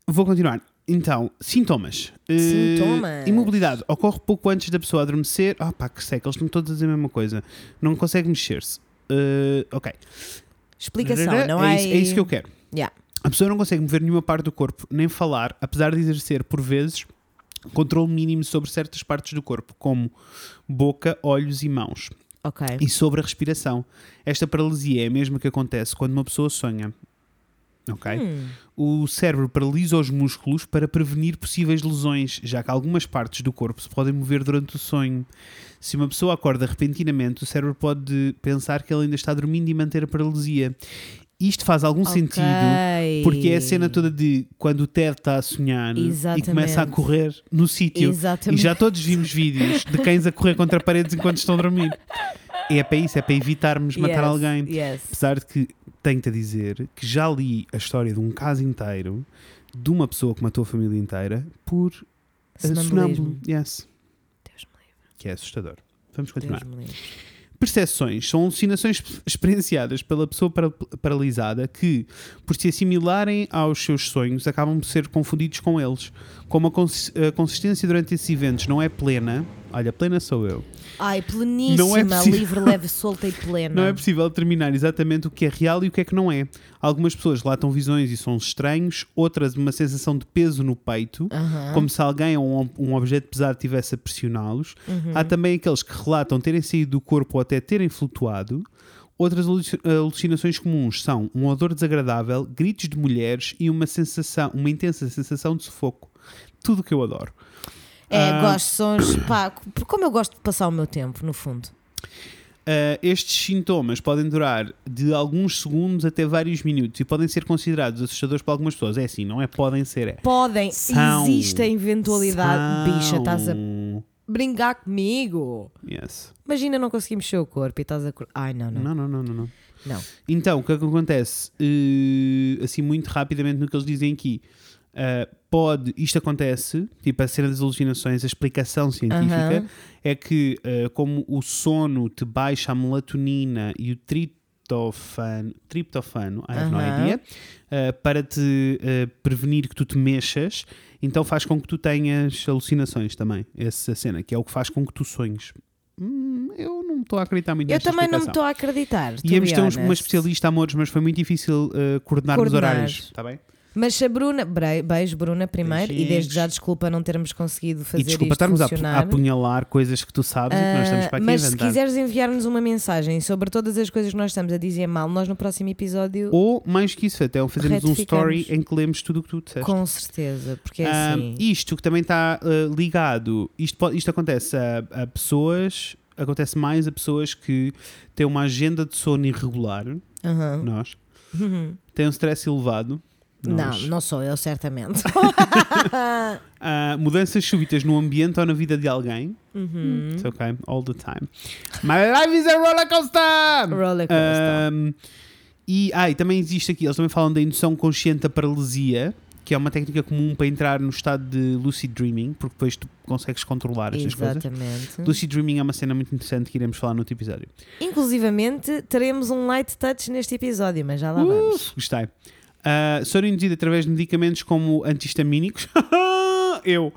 vou continuar. Então, sintomas. Ah, Sintomas. imobilidade. Ocorre pouco antes da pessoa adormecer. Ah, pá, que seca, eles estão todos a dizer a mesma coisa. Não consegue mexer-se. Ah, ok. Explicação, não é, isso, é isso que eu quero. Yeah. A pessoa não consegue mover nenhuma parte do corpo, nem falar, apesar de exercer, por vezes, controle mínimo sobre certas partes do corpo, como boca, olhos e mãos. E sobre a respiração. Esta paralisia é a mesma que acontece quando uma pessoa sonha. Ok? Hum, O cérebro paralisa os músculos para prevenir possíveis lesões, já que algumas partes do corpo se podem mover durante o sonho. Se uma pessoa acorda repentinamente, o cérebro pode pensar que ela ainda está dormindo e manter a paralisia. Isto faz algum sentido, ok. porque é a cena toda de quando o Ted está a sonhar e Exatamente. começa a correr no sítio. E já todos vimos vídeos de cães a correr contra paredes enquanto estão a dormir. E é para isso, é para evitarmos matar Yes, alguém. Yes. Apesar de que tenho-te a dizer que já li a história de um caso inteiro de uma pessoa que matou a família inteira por eh, sonâmbulo. Yes. Deus me livre. Que é assustador. Vamos continuar. Deus me livre. Percepções são alucinações experienciadas pela pessoa para- paralisada que, por se assimilarem aos seus sonhos, acabam por ser confundidos com eles. Como a, cons- a consistência durante esses eventos não é plena, olha, plena sou eu, Ai, pleníssima, Não é possível. livre, leve, solta e plena. não é possível determinar exatamente o que é real e o que é que não é. Algumas pessoas relatam visões e sons estranhos, outras uma sensação de peso no peito, Aham. como se alguém ou um, um objeto pesado estivesse a pressioná-los. Uhum. Há também aqueles que relatam terem saído do corpo ou até terem flutuado. Outras aluci- alucinações comuns são um odor desagradável, gritos de mulheres e uma sensação, uma intensa sensação de sufoco. Tudo o que eu adoro. É, Ah. gosto de sons. Pá, como eu gosto de passar o meu tempo, no fundo. Uh, estes sintomas podem durar de alguns segundos até vários minutos e podem ser considerados assustadores para algumas pessoas. É assim, não é podem ser, é. Podem, São. existe a eventualidade, São. bicha, estás a brincar comigo. Yes. Imagina não conseguir mexer o corpo e estás a. Ai, não, não. Não, não, não, não. não. Não. Então, o que é que acontece? Uh, assim, muito rapidamente no que eles dizem aqui. Uh, pode, isto acontece, tipo a cena das alucinações, a explicação científica é que, uh, como o sono te baixa a melatonina e o triptofano, triptofano I have no Aham. idea, uh, para te uh, prevenir que tu te mexas, então faz com que tu tenhas alucinações também, essa cena, que é o que faz com que tu sonhes. Hum, eu não estou a acreditar muito Eu nesta também não me explicação. estou a acreditar. Íamos ter uma especialista, amores, mas foi muito difícil uh, coordenar, os Coordenar. horários. Está bem? Mas se a Bruna, beijo Bruna primeiro, e desde já desculpa não termos conseguido fazer e desculpa estarmos funcionar. a apunhalar coisas que tu sabes e que nós estamos Ah, para aqui mas a se quiseres enviar-nos uma mensagem sobre todas as coisas que nós estamos a dizer mal, nós no próximo episódio, Ou mais que isso, até fazemos um story em que lemos tudo o que tu disseste. com certeza, porque é Ah, assim. isto que também está ah, ligado, isto, pode- isto acontece a, a pessoas, acontece mais a pessoas que têm uma agenda de sono irregular, Aham. nós, Uhum. têm um stress elevado, nós. não sou eu, certamente. Ah, mudanças súbitas no ambiente ou na vida de alguém. Uhum. It's okay, all the time. My life is a roller coaster! Roller coaster. Um, e, ah, e também existe aqui, eles também falam da indução consciente da paralisia, que é uma técnica comum para entrar no estado de lucid dreaming, porque depois tu consegues controlar estas coisas. Exatamente. Lucid dreaming é uma cena muito interessante que iremos falar no outro episódio. Inclusivamente, teremos um light touch neste episódio, mas já lá vamos. Uh, gostei. Uh, sono induzido através de medicamentos como antihistamínicos. Eu.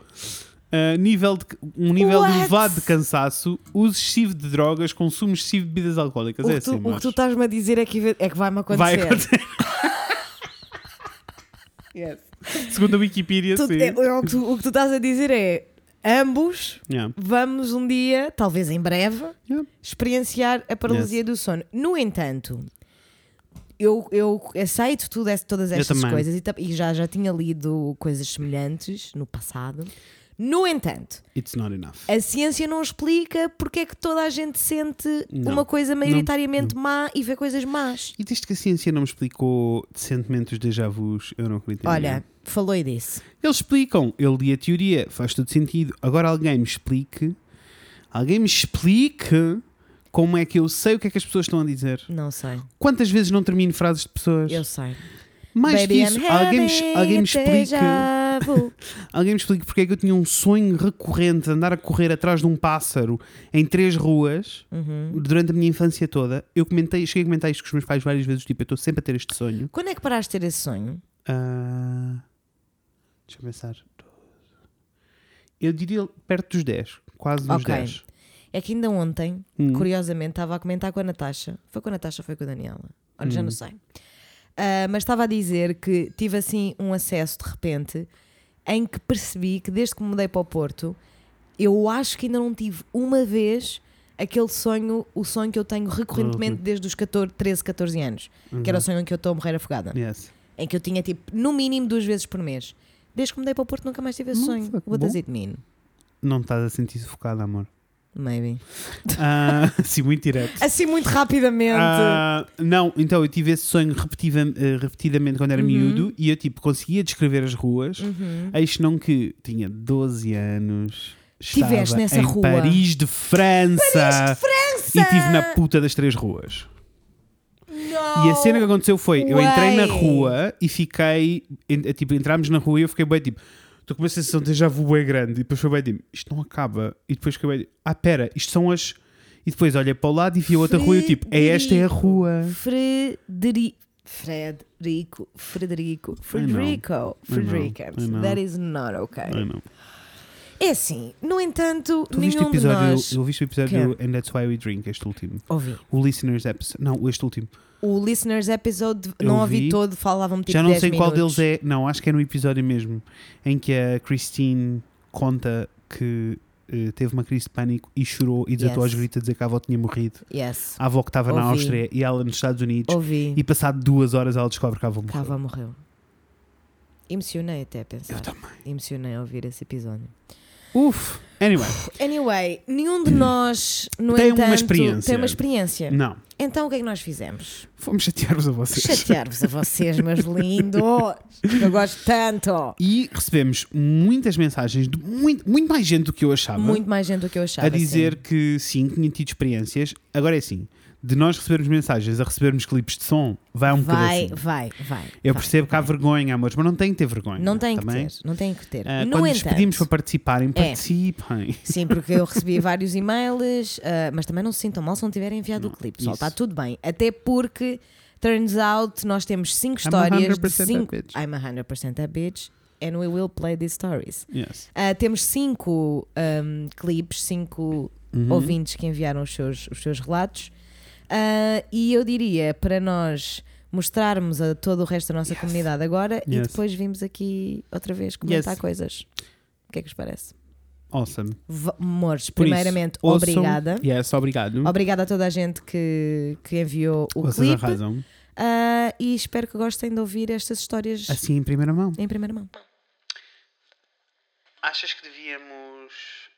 Uh, nível de, um nível What? elevado de cansaço, uso excessivo de drogas, consumo excessivo de bebidas alcoólicas. O é que, tu, assim, o que tu estás-me a dizer é que, é que vai-me acontecer. vai acontecer. Segundo a Wikipedia, Tu- sim. é, o, que tu, o que tu estás a dizer é ambos Yeah. vamos um dia, talvez em breve, Yeah. experienciar a paralisia do sono. No entanto, eu, eu aceito tudo, todas estas coisas e, e já, já tinha lido coisas semelhantes no passado. No entanto, a ciência não explica porque é que toda a gente sente Não. uma coisa maioritariamente má e vê coisas más. E desde que a ciência não me explicou decentemente os déjà vus, eu não acredito Olha, falou e disse. Eles explicam, eu li a teoria, faz todo sentido. Agora alguém me explique, alguém me explique como é que eu sei o que é que as pessoas estão a dizer. Não sei. Quantas vezes não termino frases de pessoas? Eu sei. Mais Baby, que isso, alguém me, alguém me a explique. déjà vu. Alguém me explique porque é que eu tinha um sonho recorrente de andar a correr atrás de um pássaro em três ruas Uhum. durante a minha infância toda. Eu comentei, cheguei a comentar isto com os meus pais várias vezes, tipo, eu estou sempre a ter este sonho. Quando é que paraste de ter esse sonho? Ah, deixa eu pensar. Eu diria perto dos 10, quase nos Ok. 10. É que ainda ontem, Hum. curiosamente, estava a comentar com a Natasha. Foi com a Natasha foi com a Daniela? Olha, já Hum. não sei. Ah, mas estava a dizer que tive assim um acesso de repente em que percebi que desde que me mudei para o Porto, eu acho que ainda não tive uma vez aquele sonho, o sonho que eu tenho recorrentemente Uhum. desde os 14, 13, 14 anos, que era o sonho em que eu estou a morrer afogada. Yes. Em que eu tinha tipo, no mínimo duas vezes por mês. Desde que me mudei para o Porto nunca mais tive esse sonho. What does it mean? Não estás a sentir sufocado, amor. Maybe. Ah, sim, muito direto. Assim muito rapidamente. Ah, não, então eu tive esse sonho repetida- eh, repetidamente quando era Uhum. miúdo e eu tipo conseguia descrever as ruas. Uhum. Eis não que tinha 12 anos. Tiveste estava nessa em rua. Paris de França. França! E estive na puta das três ruas. No E a cena que aconteceu foi: eu entrei na way. rua e fiquei. Tipo, entramos na rua e eu fiquei bem tipo. Estou com uma sensação de já vou bem grande. E depois foi bem tipo: isto não acaba. E depois fiquei bem ah, pera, isto são as. E depois olhei para o lado e vi a outra rua e eu tipo: é esta é a rua. Frederico. Frederico. Frederico. Frederico. Frederican. I know. That is not okay. Ai, não. É assim, no entanto, Tu viste nenhum de episódio, nós. eu viste o episódio And That's Why We Drink, este último. Ouvi. O Listeners Episode. Não, este último. O listeners episode, Eu não ouvi vi. todo, falavam-me tipo Já não 10 sei qual minutos. deles é. Não, acho que é no episódio mesmo. Em que a Christine conta que eh, teve uma crise de pânico e chorou e desatou Yes. aos gritos a dizer que a avó tinha morrido. Yes. A avó que estava na. Áustria e ela nos Estados Unidos. Ouvi. E passado duas horas ela descobre que a avó morreu. Cava morreu. Emocionei até a Eu pensar. também. Emocionei a ouvir esse episódio. Uf. Anyway, Anyway, nenhum de nós, no Tem uma entanto, experiência. tem uma experiência. não. Então o que é que nós fizemos? Fomos chatear-vos a vocês. Chatear-vos a vocês, meus lindos. Eu gosto tanto. E recebemos muitas mensagens de muito, muito mais gente do que eu achava. Muito mais gente do que eu achava. a dizer sim. que sim, tinha tido experiências. Agora é assim, de nós recebermos mensagens a recebermos clipes de som, vai um bocado vai, assim. vai, vai. Eu vai. percebo que há vergonha, amores, mas não tem que ter vergonha. Não tem que também. ter, não tem que ter. Ah, no quando entanto, pedimos para participarem, É. participem. Sim, porque eu recebi vários e-mails, ah, mas também não se sintam mal se não tiverem enviado o clipe, pessoal. Está tudo bem. Até porque, turns out, nós temos cinco I'm histórias de 100% a bitch. I'm 100% a bitch. And we will play these stories. Yes. Ah, temos cinco ahm, clipes, cinco Uhum. ouvintes que enviaram os seus, os seus relatos. Ah, e eu diria para nós mostrarmos a todo o resto da nossa comunidade agora e Yes. depois vimos aqui outra vez comentar Yes. coisas. O que é que vos parece? Awesome. V Por isso, primeiramente, ouçam- obrigada. Yes, obrigado. Obrigada a toda a gente que, que enviou o Vocês clipe arrasam. Ah, e espero que gostem de ouvir estas histórias Assim em primeira mão. em primeira mão. Achas que devíamos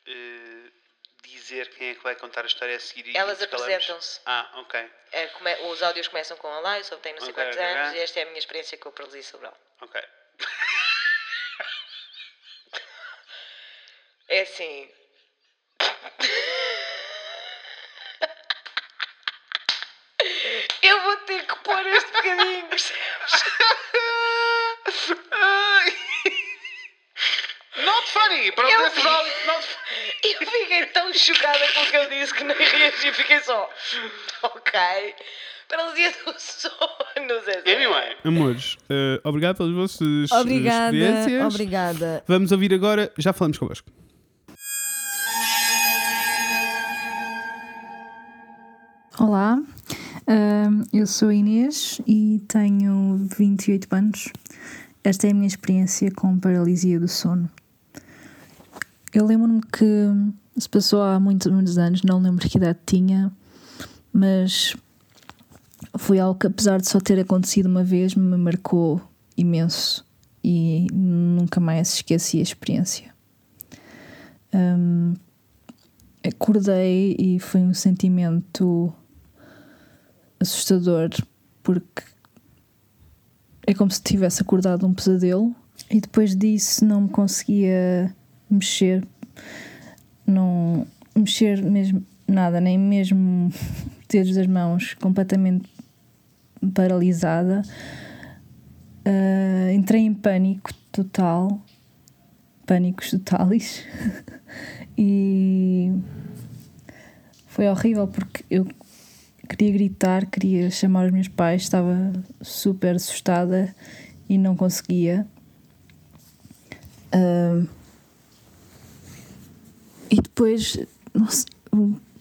eh, dizer quem é que vai contar a história a seguir? Elas apresentam-se. Ah, ok. os áudios começam com Olá, eu só tenho não sei Ok, quantos ok, anos e esta é a minha experiência com o paralisia cerebral. Ok. É assim. Eu vou ter que pôr este bocadinho, percebes? Funny, but Eu- this is all not Eu fiquei tão chocada com o que ele disse que nem reagi, fiquei só. Ok. Paralisia do sono, Zé. Anyway. Amores, eh, obrigado pelas vossas eh, Obrigada, experiências. obrigada. Vamos ouvir agora, já falamos convosco. Olá, ahm, eu sou a Inês e tenho 28 anos. Esta é a minha experiência com paralisia do sono. Eu lembro-me que se passou há muitos, muitos anos, não lembro que idade tinha, mas foi algo que, apesar de só ter acontecido uma vez, me marcou imenso e nunca mais esqueci a experiência. Ahm, acordei e foi um sentimento assustador porque é como se tivesse acordado um pesadelo e depois disso não me conseguia mexer não mexer mesmo nada, nem mesmo os dedos das mãos completamente paralisada Ah, entrei em pânico total pânicos totais e foi horrível porque eu queria gritar, queria chamar os meus pais, estava super assustada e não conseguia. Ahm, e depois,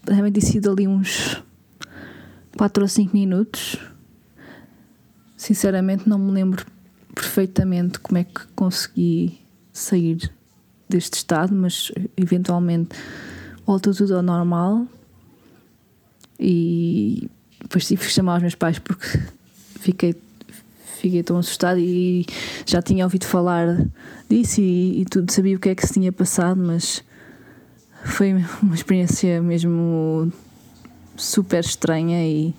devem ter sido ali uns 4 ou 5 minutos. Sinceramente, não me lembro perfeitamente como é que consegui sair deste estado, mas eventualmente voltou tudo ao normal e depois tive que chamar os meus pais porque fiquei, fiquei tão assustada e já tinha ouvido falar disso e, e tudo, sabia o que é que se tinha passado, mas foi uma experiência mesmo super estranha e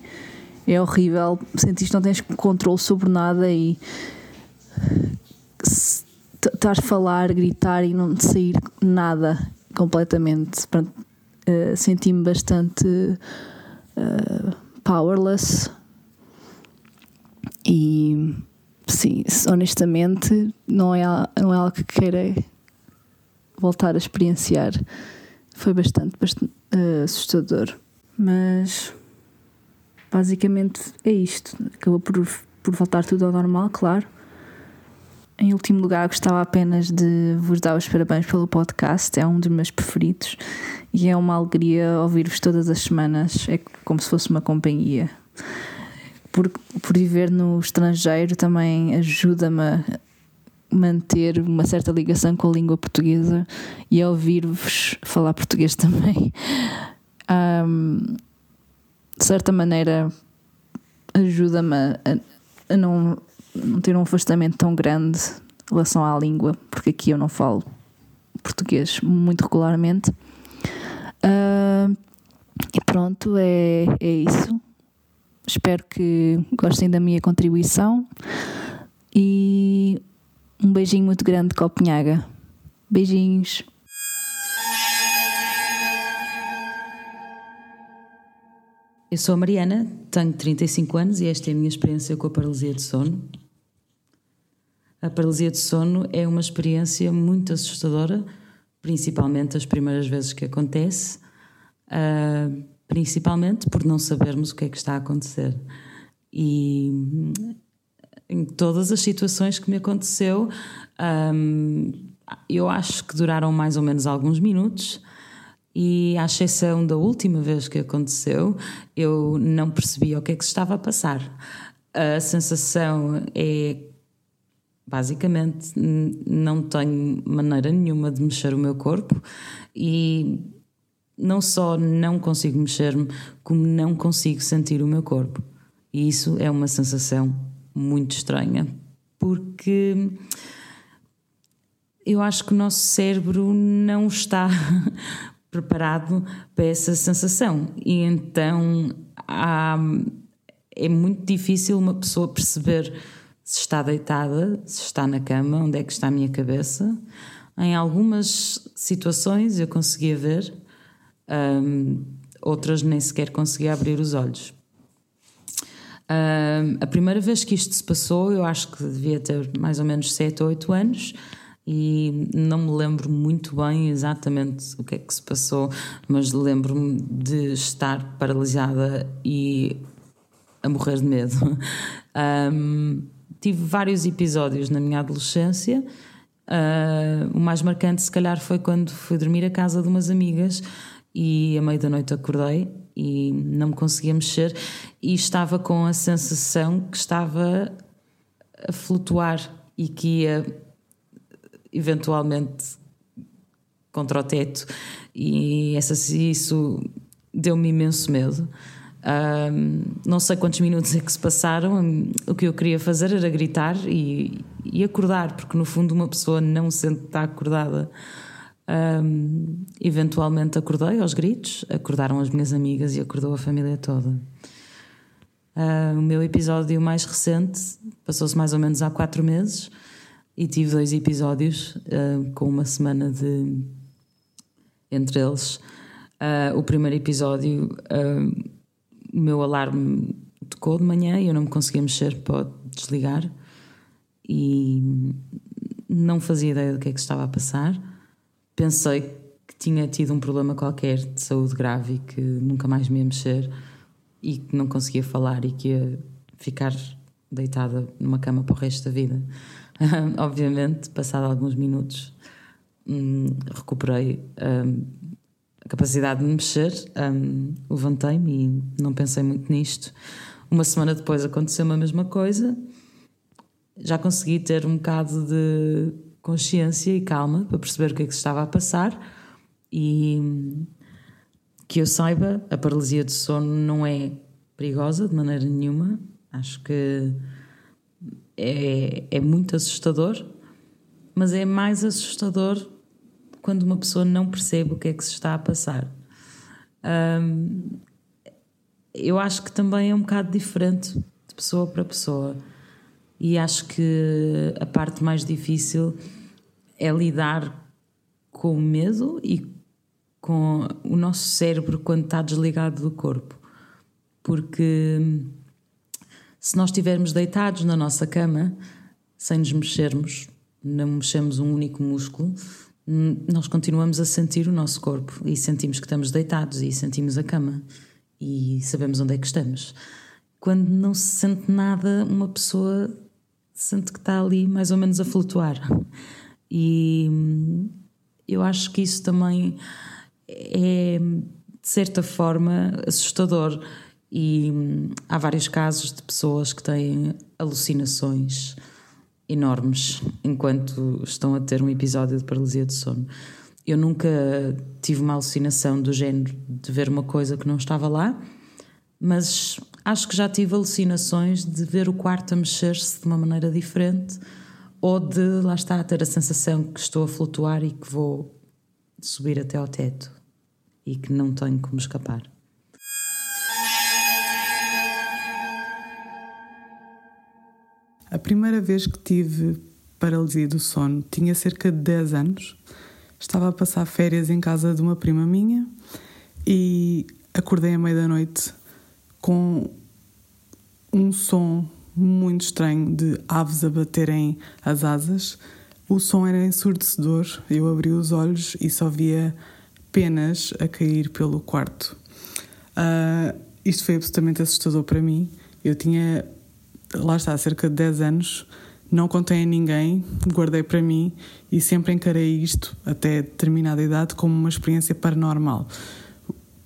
é horrível. Sentiste que não tens controle sobre nada e estás a falar, gritar e não sair nada completamente. Eh, Senti-me bastante eh, powerless e sim, honestamente não é, não é algo que queira voltar a experienciar. Foi bastante, bastante eh, assustador. Mas basicamente é isto. Acabou por, por voltar tudo ao normal, claro. Em último lugar, gostava apenas de vos dar os parabéns pelo podcast, é um dos meus preferidos e é uma alegria ouvir-vos todas as semanas, é como se fosse uma companhia. Por, por viver no estrangeiro também ajuda-me manter uma certa ligação com a língua portuguesa e a ouvir-vos falar português também. Ahm, de certa maneira, ajuda-me a, a não não ter um afastamento tão grande em relação à língua, porque aqui eu não falo português muito regularmente. Ah, e pronto, é, é isso. Espero que gostem da minha contribuição e um beijinho muito grande de Copenhaga. Beijinhos. Eu sou a Mariana, tenho 35 anos e esta é a minha experiência com a paralisia de sono. A paralisia de sono é uma experiência muito assustadora, principalmente as primeiras vezes que acontece, uh, principalmente por não sabermos o que é que está a acontecer. E em todas as situações que me aconteceu, um, eu acho que duraram mais ou menos alguns minutos e à exceção da última vez que aconteceu, eu não percebia o que é que se estava a passar. A sensação é basicamente não tenho maneira nenhuma de mexer o meu corpo e não só não consigo mexer-me, como não consigo sentir o meu corpo. E isso é uma sensação muito estranha, porque eu acho que o nosso cérebro não está preparado para essa sensação. E então há, é muito difícil uma pessoa perceber se está deitada, se está na cama, onde é que está a minha cabeça. Em algumas situações eu conseguia ver, um, outras nem sequer conseguia abrir os olhos. Um, a primeira vez que isto se passou, eu acho que devia ter mais ou menos 7 ou 8 anos e não me lembro muito bem exatamente o que é que se passou, mas lembro-me de estar paralisada e a morrer de medo. Um, tive vários episódios na minha adolescência. Uh, o mais marcante, se calhar, foi quando fui dormir à casa de umas amigas e à meia da noite acordei e não me conseguia mexer e estava com a sensação que estava a flutuar e que ia eventualmente contra o teto e essa, isso deu-me imenso medo. Um, não sei quantos minutos é que se passaram. O que eu queria fazer era gritar e, e acordar, porque no fundo uma pessoa não sente está acordada. Um, eventualmente acordei aos gritos, acordaram as minhas amigas e acordou a família toda. Uh, o meu episódio mais recente passou-se mais ou menos há quatro meses e tive dois episódios uh, com uma semana de entre eles. Uh, o primeiro episódio, o meu alarme tocou de manhã e eu não me conseguia mexer para desligar e não fazia ideia do que é que estava a passar. Pensei que tinha tido um problema qualquer de saúde grave e que nunca mais me ia mexer e que não conseguia falar e que ia ficar deitada numa cama para o resto da vida. Obviamente, passado alguns minutos, hum, recuperei hum, a capacidade de me mexer, hum, levantei-me e não pensei muito nisto. Uma semana depois aconteceu a mesma coisa. Já consegui ter um bocado de consciência e calma para perceber o que é que se estava a passar e que eu saiba, a paralisia do sono não é perigosa de maneira nenhuma. Acho que é, é muito assustador, mas é mais assustador quando uma pessoa não percebe o que é que se está a passar. Eu acho que também é um bocado diferente de pessoa para pessoa. E acho que a parte mais difícil é lidar com o medo e com o nosso cérebro quando está desligado do corpo. Porque se nós estivermos deitados na nossa cama, sem nos mexermos, não mexemos um único músculo, nós continuamos a sentir o nosso corpo e sentimos que estamos deitados e sentimos a cama e sabemos onde é que estamos. Quando não se sente nada, uma pessoa sente que está ali mais ou menos a flutuar. E eu acho que isso também é, de certa forma, assustador e hum, há vários casos de pessoas que têm alucinações enormes enquanto estão a ter um episódio de paralisia de sono. Eu nunca tive uma alucinação do género de ver uma coisa que não estava lá, mas acho que já tive alucinações de ver o quarto a mexer-se de uma maneira diferente ou de, lá está, ter a sensação que estou a flutuar e que vou subir até ao teto e que não tenho como escapar. A primeira vez que tive paralisia do sono tinha cerca de 10 anos. Estava a passar férias em casa de uma prima minha e acordei à meia da noite com um som muito estranho de aves a baterem as asas. O som era ensurdecedor. Eu abri os olhos e só via penas a cair pelo quarto. Uh, isto foi absolutamente assustador para mim. Eu tinha, lá está, cerca de 10 anos, não contei a ninguém, guardei para mim e sempre encarei isto, até determinada idade, como uma experiência paranormal.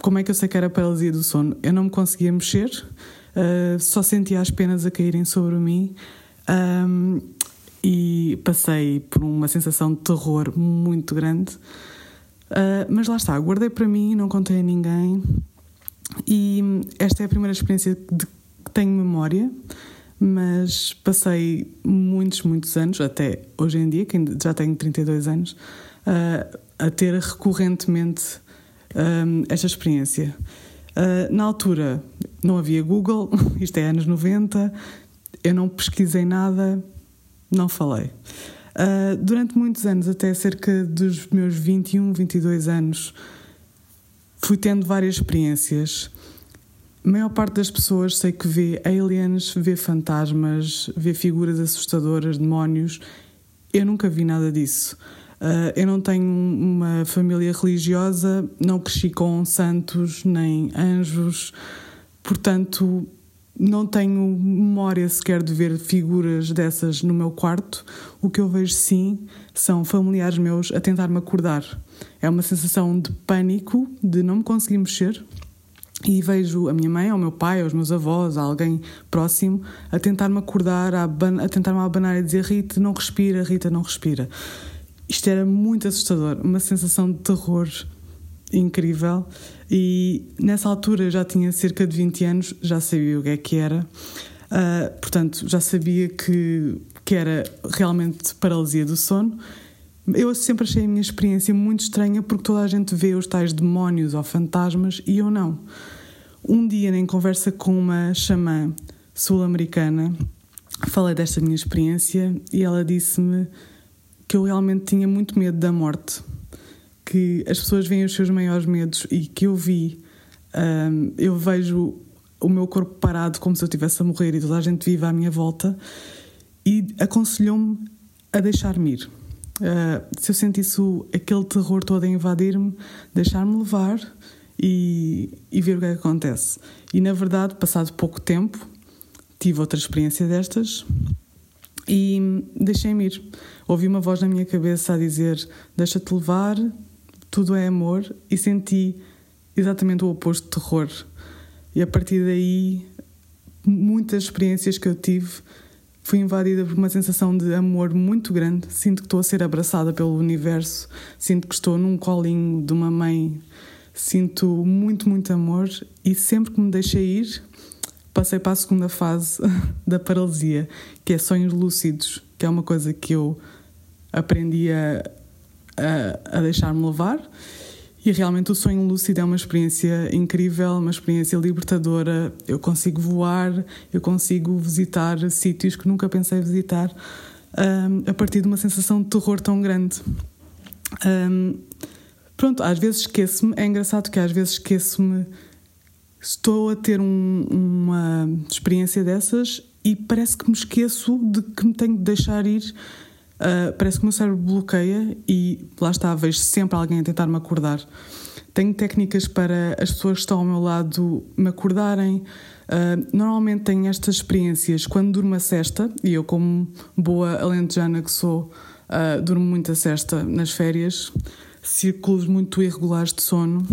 Como é que eu sei que era paralisia do sono? Eu não me conseguia mexer, uh, só sentia as penas a caírem sobre mim um, e passei por uma sensação de terror muito grande. Uh, mas lá está, guardei para mim, não contei a ninguém. E esta é a primeira experiência de que tenho memória, mas passei muitos, muitos anos, até hoje em dia, que já tenho 32 anos, uh, a ter recorrentemente um, esta experiência. Uh, na altura não havia Google, isto é anos 90, eu não pesquisei nada, não falei. Uh, durante muitos anos, até cerca dos meus 21, 22 anos, fui tendo várias experiências. A maior parte das pessoas sei que vê aliens, vê fantasmas, vê figuras assustadoras, demónios. Eu nunca vi nada disso. Uh, eu não tenho uma família religiosa, não cresci com santos nem anjos, portanto, não tenho memória sequer de ver figuras dessas no meu quarto. O que eu vejo sim são familiares meus a tentar-me acordar. É uma sensação de pânico, de não me conseguir mexer. E vejo a minha mãe, ou o meu pai, ou os meus avós, alguém próximo, a tentar-me acordar, a, a tentar-me abanar e dizer: Rita, não respira, Rita, não respira. Isto era muito assustador, uma sensação de terror incrível. E nessa altura eu já tinha cerca de 20 anos, já sabia o que é que era. Uh, portanto, já sabia que, que era realmente paralisia do sono. Eu sempre achei a minha experiência muito estranha porque toda a gente vê os tais demónios ou fantasmas e eu não. Um dia, em conversa com uma xamã sul-americana, falei desta minha experiência e ela disse-me que eu realmente tinha muito medo da morte, que as pessoas veem os seus maiores medos e que eu vi, um, eu vejo o meu corpo parado como se eu estivesse a morrer e toda a gente vive à minha volta e aconselhou-me a deixar-me ir. Uh, se eu sentisse aquele terror todo a invadir-me, deixar-me levar e, e ver o que é que acontece. E na verdade, passado pouco tempo, tive outra experiência destas e deixei-me ir. Ouvi uma voz na minha cabeça a dizer: Deixa-te levar, tudo é amor, e senti exatamente o oposto de terror. E a partir daí, muitas experiências que eu tive, fui invadida por uma sensação de amor muito grande. Sinto que estou a ser abraçada pelo universo, sinto que estou num colinho de uma mãe, sinto muito, muito amor, e sempre que me deixei ir, passei para a segunda fase da paralisia, que é sonhos lúcidos, que é uma coisa que eu aprendi a, a, a deixar-me levar. E realmente o sonho lúcido é uma experiência incrível, uma experiência libertadora. Eu consigo voar, eu consigo visitar sítios que nunca pensei visitar um, a partir de uma sensação de terror tão grande. Um, pronto, às vezes esqueço-me, é engraçado que às vezes esqueço-me estou a ter um, uma experiência dessas e parece que me esqueço de que me tenho de deixar ir. Uh, parece que o meu cérebro bloqueia e lá está, vejo sempre alguém a tentar me acordar. Tenho técnicas para as pessoas que estão ao meu lado me acordarem. Uh, normalmente tenho estas experiências quando durmo a cesta, e eu, como boa alentejana que sou, uh, durmo muito a cesta nas férias, círculos muito irregulares de sono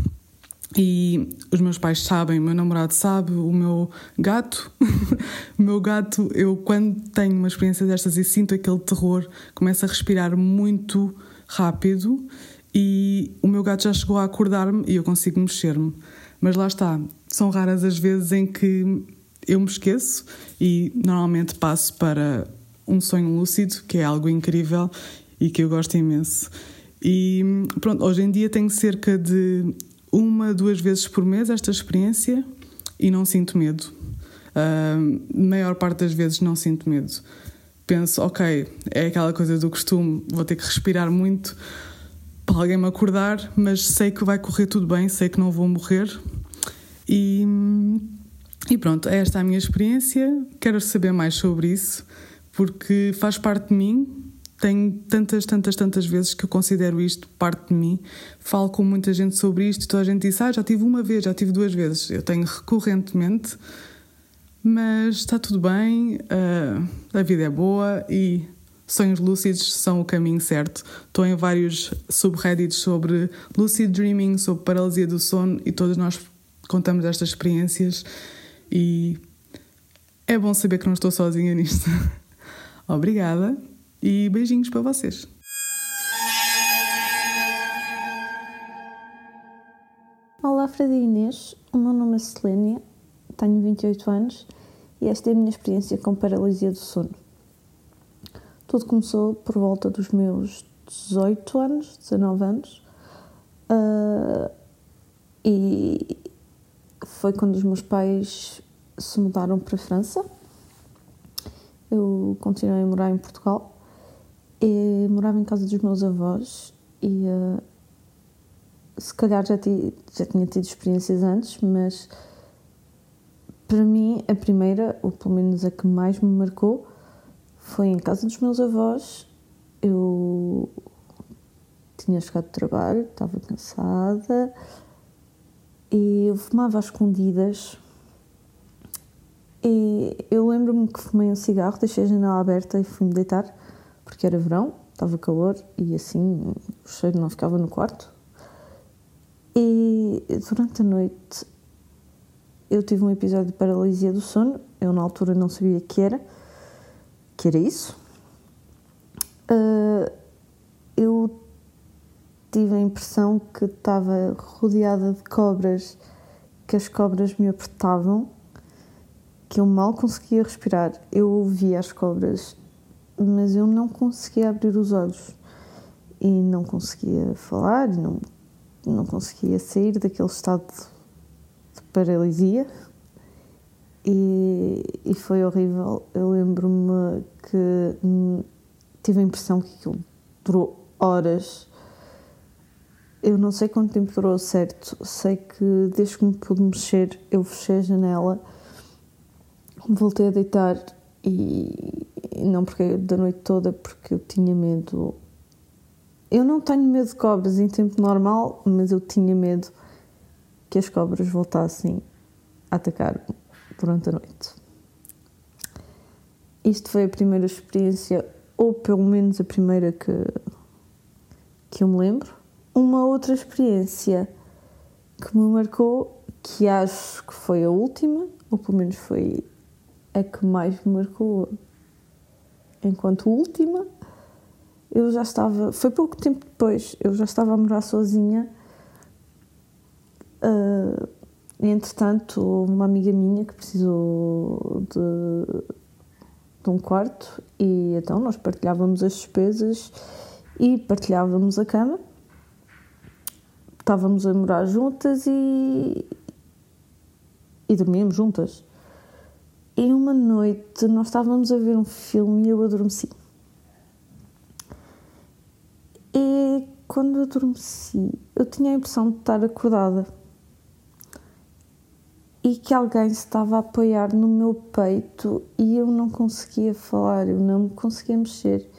e os meus pais sabem, o meu namorado sabe, o meu gato, o meu gato, eu quando tenho uma experiência destas e sinto aquele terror, começo a respirar muito rápido e o meu gato já chegou a acordar-me e eu consigo mexer-me. Mas lá está, são raras as vezes em que eu me esqueço e normalmente passo para um sonho lúcido, que é algo incrível e que eu gosto imenso. E pronto, hoje em dia tenho cerca de uma, duas vezes por mês esta experiência e não sinto medo. Uh, maior parte das vezes não sinto medo. Penso, ok, é aquela coisa do costume, vou ter que respirar muito para alguém me acordar, mas sei que vai correr tudo bem, sei que não vou morrer. E, E pronto, é esta a minha experiência. Quero saber mais sobre isso, porque faz parte de mim. Tenho tantas, tantas, tantas vezes que eu considero isto parte de mim. Falo com muita gente sobre isto e toda a gente diz: Ah, já tive uma vez, já tive duas vezes. Eu tenho recorrentemente, mas está tudo bem, ah, a vida é boa e sonhos lúcidos são o caminho certo. Estou em vários subreddits sobre lucid dreaming, sobre paralisia do sono e todos nós contamos estas experiências e é bom saber que não estou sozinha nisto. Obrigada e beijinhos para vocês. Olá, Fred e Inês. O meu nome é Selênia, tenho 28 anos e esta é a minha experiência com paralisia do sono. Tudo começou por volta dos meus 18 anos, 19 anos, uh, e foi quando os meus pais se mudaram para a França. Eu continuei a morar em Portugal e morava em casa dos meus avós e uh, se calhar já, ti, já tinha tido experiências antes, mas para mim a primeira, ou pelo menos a que mais me marcou, foi em casa dos meus avós. Eu tinha chegado de trabalho, estava cansada e eu fumava às escondidas. E eu lembro-me que fumei um cigarro, deixei a janela aberta e fui-me deitar, porque era verão, estava calor e assim o cheiro não ficava no quarto. E durante a noite eu tive um episódio de paralisia do sono. Eu na altura não sabia que era, que era isso. Uh, eu tive a impressão que estava rodeada de cobras, que as cobras me apertavam, que eu mal conseguia respirar. Eu ouvia as cobras, mas eu não conseguia abrir os olhos e não conseguia falar, não, não conseguia sair daquele estado de paralisia. E, e foi horrível. Eu lembro-me que tive a impressão que aquilo durou horas eu não sei quanto tempo durou certo, sei que desde que me pude mexer, eu fechei a janela, voltei a deitar e, não porque da noite toda, porque eu tinha medo. Eu não tenho medo de cobras em tempo normal, mas eu tinha medo que as cobras voltassem a atacar durante a noite. Isto foi a primeira experiência, ou pelo menos a primeira que, que eu me lembro uma outra experiência que me marcou, que acho que foi a última, ou pelo menos foi a que mais me marcou enquanto última, eu já estava, foi pouco tempo depois, eu já estava a morar sozinha. Uh, entretanto, uma amiga minha que precisou de, de um quarto e então nós partilhávamos as despesas e partilhávamos a cama estávamos a morar juntas e, e dormíamos juntas. E uma noite nós estávamos a ver um filme e eu adormeci. E quando eu adormeci, eu tinha a impressão de estar acordada e que alguém se estava a apoiar no meu peito e eu não conseguia falar, eu não me conseguia mexer.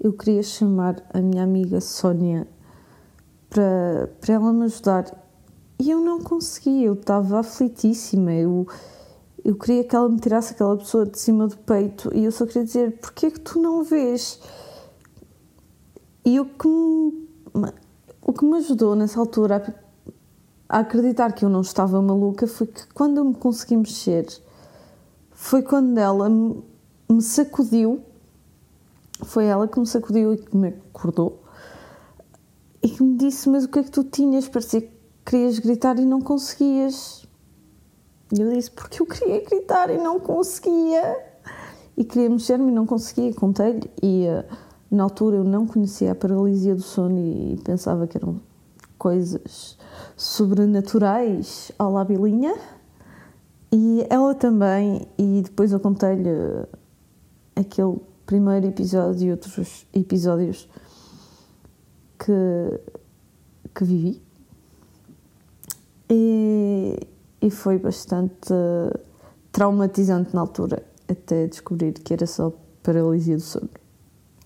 Eu queria chamar a minha amiga Sónia para, para ela me ajudar. E eu não conseguia, eu estava aflitíssima, eu, eu queria que ela me tirasse aquela pessoa de cima do peito e eu só queria dizer: porquê é que tu não vês? E o que me, o que me ajudou nessa altura a, a acreditar que eu não estava maluca foi que quando eu me consegui mexer, foi quando ela me, me sacudiu, foi ela que me sacudiu e que me acordou e que me disse: Mas o que é que tu tinhas? Parecia que querias gritar e não conseguias. E eu disse: Porque eu queria gritar e não conseguia. E queria mexer-me e não conseguia. Contei-lhe. E uh, na altura eu não conhecia a paralisia do sono e pensava que eram coisas sobrenaturais à la bilinha. E ela também. E depois eu contei-lhe aquele primeiro episódio e outros episódios que, que vivi. E, e foi bastante traumatizante na altura, até descobrir que era só paralisia do sono.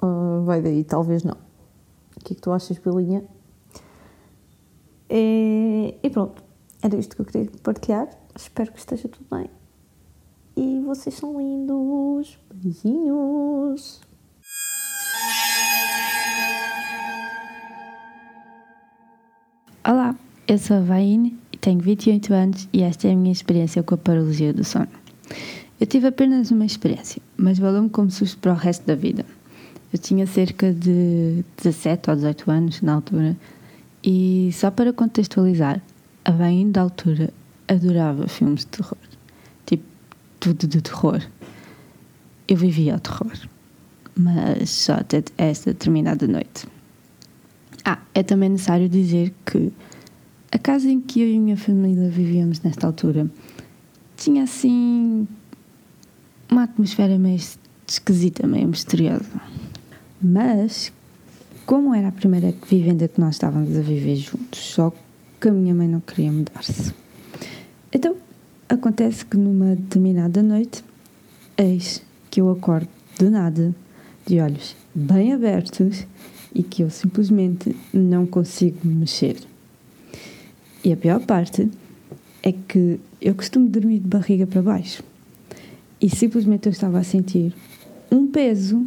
Ah, vai daí, talvez não. O que é que tu achas, Belinha? E, e pronto, era isto que eu queria partilhar. Espero que esteja tudo bem. E vocês são lindos. Beijinhos. Olá, eu sou a Vaine tenho 28 anos e esta é a minha experiência com a paralisia do sono. Eu tive apenas uma experiência, mas valeu-me como susto para o resto da vida. Eu tinha cerca de 17 ou 18 anos na altura e só para contextualizar, a Vaine da altura adorava filmes de terror. Tipo, tudo de terror. Eu vivia ao terror, mas só até esta determinada noite. Ah, é também necessário dizer que a casa em que eu e a minha família vivíamos nesta altura tinha assim uma atmosfera meio esquisita, meio misteriosa. Mas, como era a primeira vivenda que nós estávamos a viver juntos, só que a minha mãe não queria mudar-se. Então, acontece que numa determinada noite, eis que eu acordo de nada, de olhos bem abertos e que eu simplesmente não consigo me mexer. E a pior parte é que eu costumo dormir de barriga para baixo e simplesmente eu estava a sentir um peso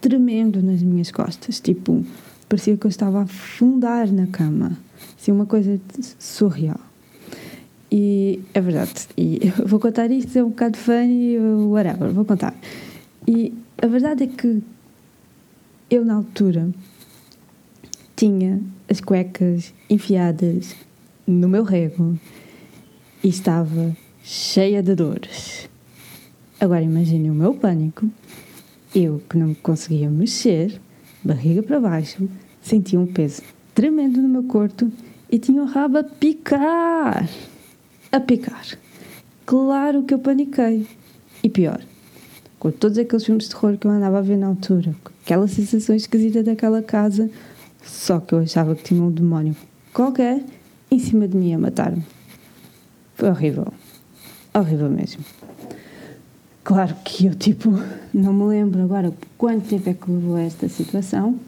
tremendo nas minhas costas, tipo, parecia que eu estava a afundar na cama, assim, uma coisa surreal. E é verdade, e eu vou contar isto, é um bocado funny, whatever, vou contar. E a verdade é que eu, na altura, tinha as cuecas enfiadas no meu rego e estava cheia de dores. Agora imagine o meu pânico. Eu que não conseguia mexer, barriga para baixo, sentia um peso tremendo no meu corpo e tinha o rabo a picar. A picar. Claro que eu paniquei. E pior, com todos aqueles filmes de terror que eu andava a ver na altura, com aquela sensação esquisita daquela casa, só que eu achava que tinha um demónio qualquer em cima de mim a matar-me. Foi horrível. Horrível mesmo. Claro que eu, tipo, não me lembro agora quanto tempo é que levou esta situação,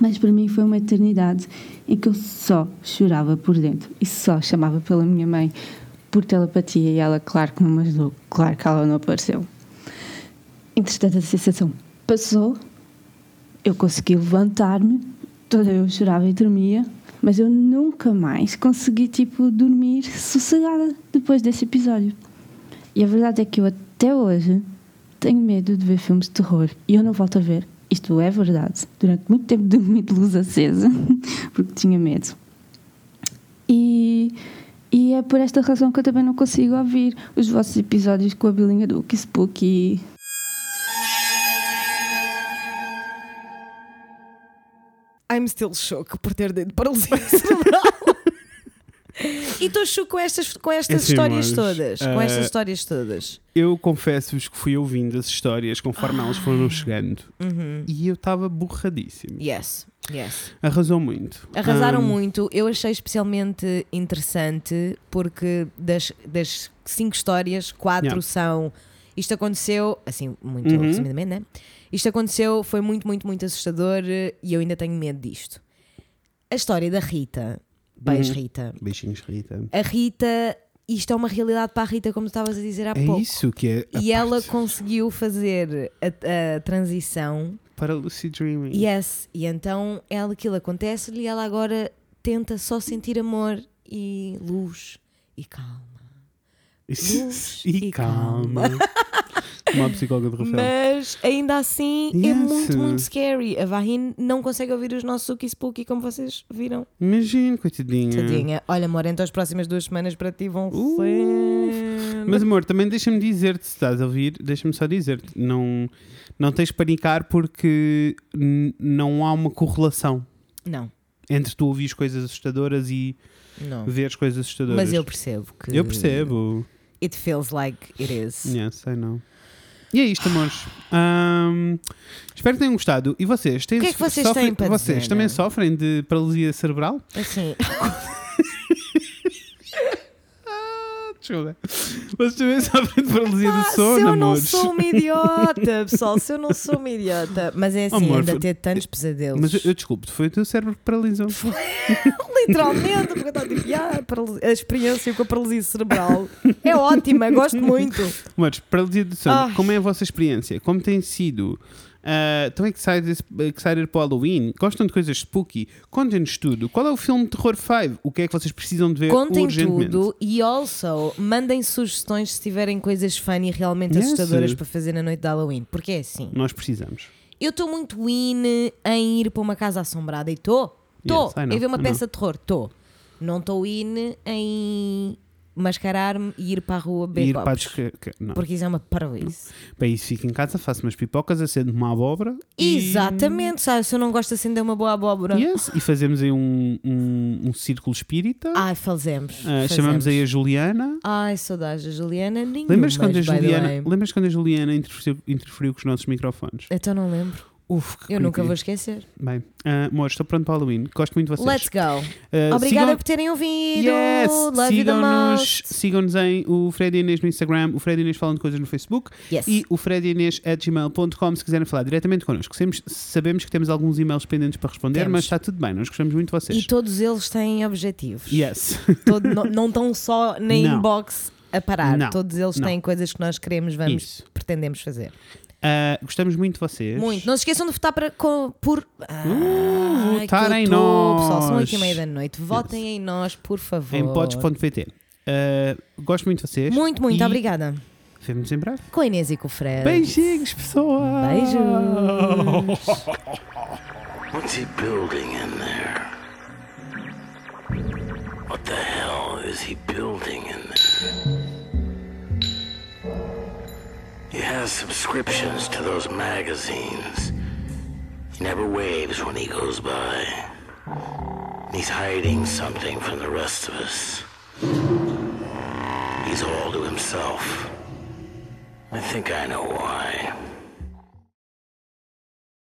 mas para mim foi uma eternidade em que eu só chorava por dentro e só chamava pela minha mãe por telepatia e ela, claro que não me ajudou, claro que ela não apareceu. Entretanto, a sensação passou, eu consegui levantar-me, toda eu chorava e dormia, mas eu nunca mais consegui, tipo, dormir sossegada depois desse episódio. E a verdade é que eu até hoje tenho medo de ver filmes de terror e eu não volto a ver. Isto é verdade. Durante muito tempo dormi de luz acesa porque tinha medo. E, e é por esta razão que eu também não consigo ouvir os vossos episódios com a bilinha do Spooky. I'm still shook por ter dado paralisia cerebral. e estou shook com estas, com estas Assim, histórias mas, todas. Com eh, estas histórias todas. Eu confesso-vos que fui ouvindo as histórias conforme elas foram chegando Uhum. e eu estava borradíssimo. Yes, yes. Arrasou muito. Arrasaram Ahm, muito. Eu achei especialmente interessante porque das, das cinco histórias, quatro Yeah. são. Isto aconteceu, assim, muito Uhum. resumidamente, né? Isto aconteceu, foi muito, muito, muito assustador eh, e eu ainda tenho medo disto. A história da Rita, beijo Uhum. Rita. Beijinhos, Rita. A Rita, isto é uma realidade para a Rita, como tu estavas a dizer há É pouco. isso que é E ela parte conseguiu fazer a, a transição para Lucid Dreaming. Yes, e então ela, aquilo acontece-lhe e ela agora tenta só sentir amor e luz e calma. Luz e e calma. Como a psicóloga de Rafael. Mas ainda assim é Yes. muito, muito scary. A Vahin não consegue ouvir os nossos Suki Spooky como vocês viram. Imagina, coitadinha. Tadinha. Olha, amor, então as próximas duas semanas para ti vão Uh, ser. Mas amor, também deixa-me dizer-te, se estás a ouvir, deixa-me só dizer-te, não, não tens de panicar porque não há uma correlação Não, entre tu ouvires coisas assustadoras e não. veres coisas assustadoras. Mas eu percebo que. Eu percebo. It feels like it is. Yes, I know. E é isto, amores. Ahm, espero que tenham gostado. E vocês? Têm, O que é que vocês sofrem, têm para Vocês dizer? também sofrem de paralisia cerebral? Assim. Desculpa. Vocês também sofrem de paralisia do sono, se eu não sou uma idiota, pessoal, se eu não sou uma idiota. Mas é assim, Amor, ainda foi- ter tantos pesadelos. Mas eu, eu desculpo, foi o teu cérebro que paralisou. Literalmente, porque eu estava tipo, "Ah, a experiência com a paralisia cerebral é ótima, gosto muito. Mas, paralisia do sono, Ah. como é a vossa experiência? Como tem sido? Ah, Estão excited, excited para o Halloween? Gostam de coisas spooky? Contem-nos tudo. Qual é o filme de terror 5? O que é que vocês precisam de ver Contem tudo e also mandem sugestões se tiverem coisas funny realmente Yes. assustadoras para fazer na noite de Halloween. Porque é assim, Nós precisamos. eu estou muito in em ir para uma casa assombrada e estou. Estou. Yes, em ver uma peça de terror, estou. Não estou in em mascarar-me e ir para a rua E beber ir copos. Não. Porque isso é uma parvoíce. Para isso, fico em casa, faço umas pipocas, acendo uma abóbora. e- Exatamente, sabe? Se eu não gosto de acender uma boa abóbora. Yes, e fazemos aí um, um, um círculo espírita. Ai, fazemos. Ah, fazemos. chamamos aí a Juliana. Ai, saudades da Juliana. Nenhuma, Lembras quando a Juliana, lembras quando a Juliana interferiu, interferiu com os nossos microfones? Então não lembro. Uf, Eu nunca vou esquecer. Bem, uh, amor, estou pronto para o Halloween. Gosto muito de vocês. Let's go. Uh, Obrigada sigam- por terem ouvido. Yes! Sigam-nos sigam em o Fred Inês no Instagram, o Fred Inês falando coisas no Facebook Yes. e o Fred Inês at gmail.com se quiserem falar diretamente connosco. Sabemos, sabemos que temos alguns e-mails pendentes para responder, Temos. mas está tudo bem, nós gostamos muito de vocês. E todos eles têm objetivos. Yes. Todo- não, não estão só na Não. inbox a parar. Não. Todos eles Não. têm coisas que nós queremos, vamos, Isso. pretendemos fazer. Uh, gostamos muito de vocês. Muito. Não se esqueçam de votar para, co- por. Ah, Uh, votar em tô, nós. Pessoal, são 8 e meia da noite. Votem em nós, por favor. Em pods.pt. Uh, gosto muito de vocês. Muito, muito E obrigada. Vemo-nos em breve. Com a Inês e com o Fred. Beijinhos, pessoal. Beijos. What's he building in there? What the hell is he building in there? He has subscriptions to those magazines. He never waves when he goes by. He's hiding something from the rest of us. He's all to himself. I think I know why.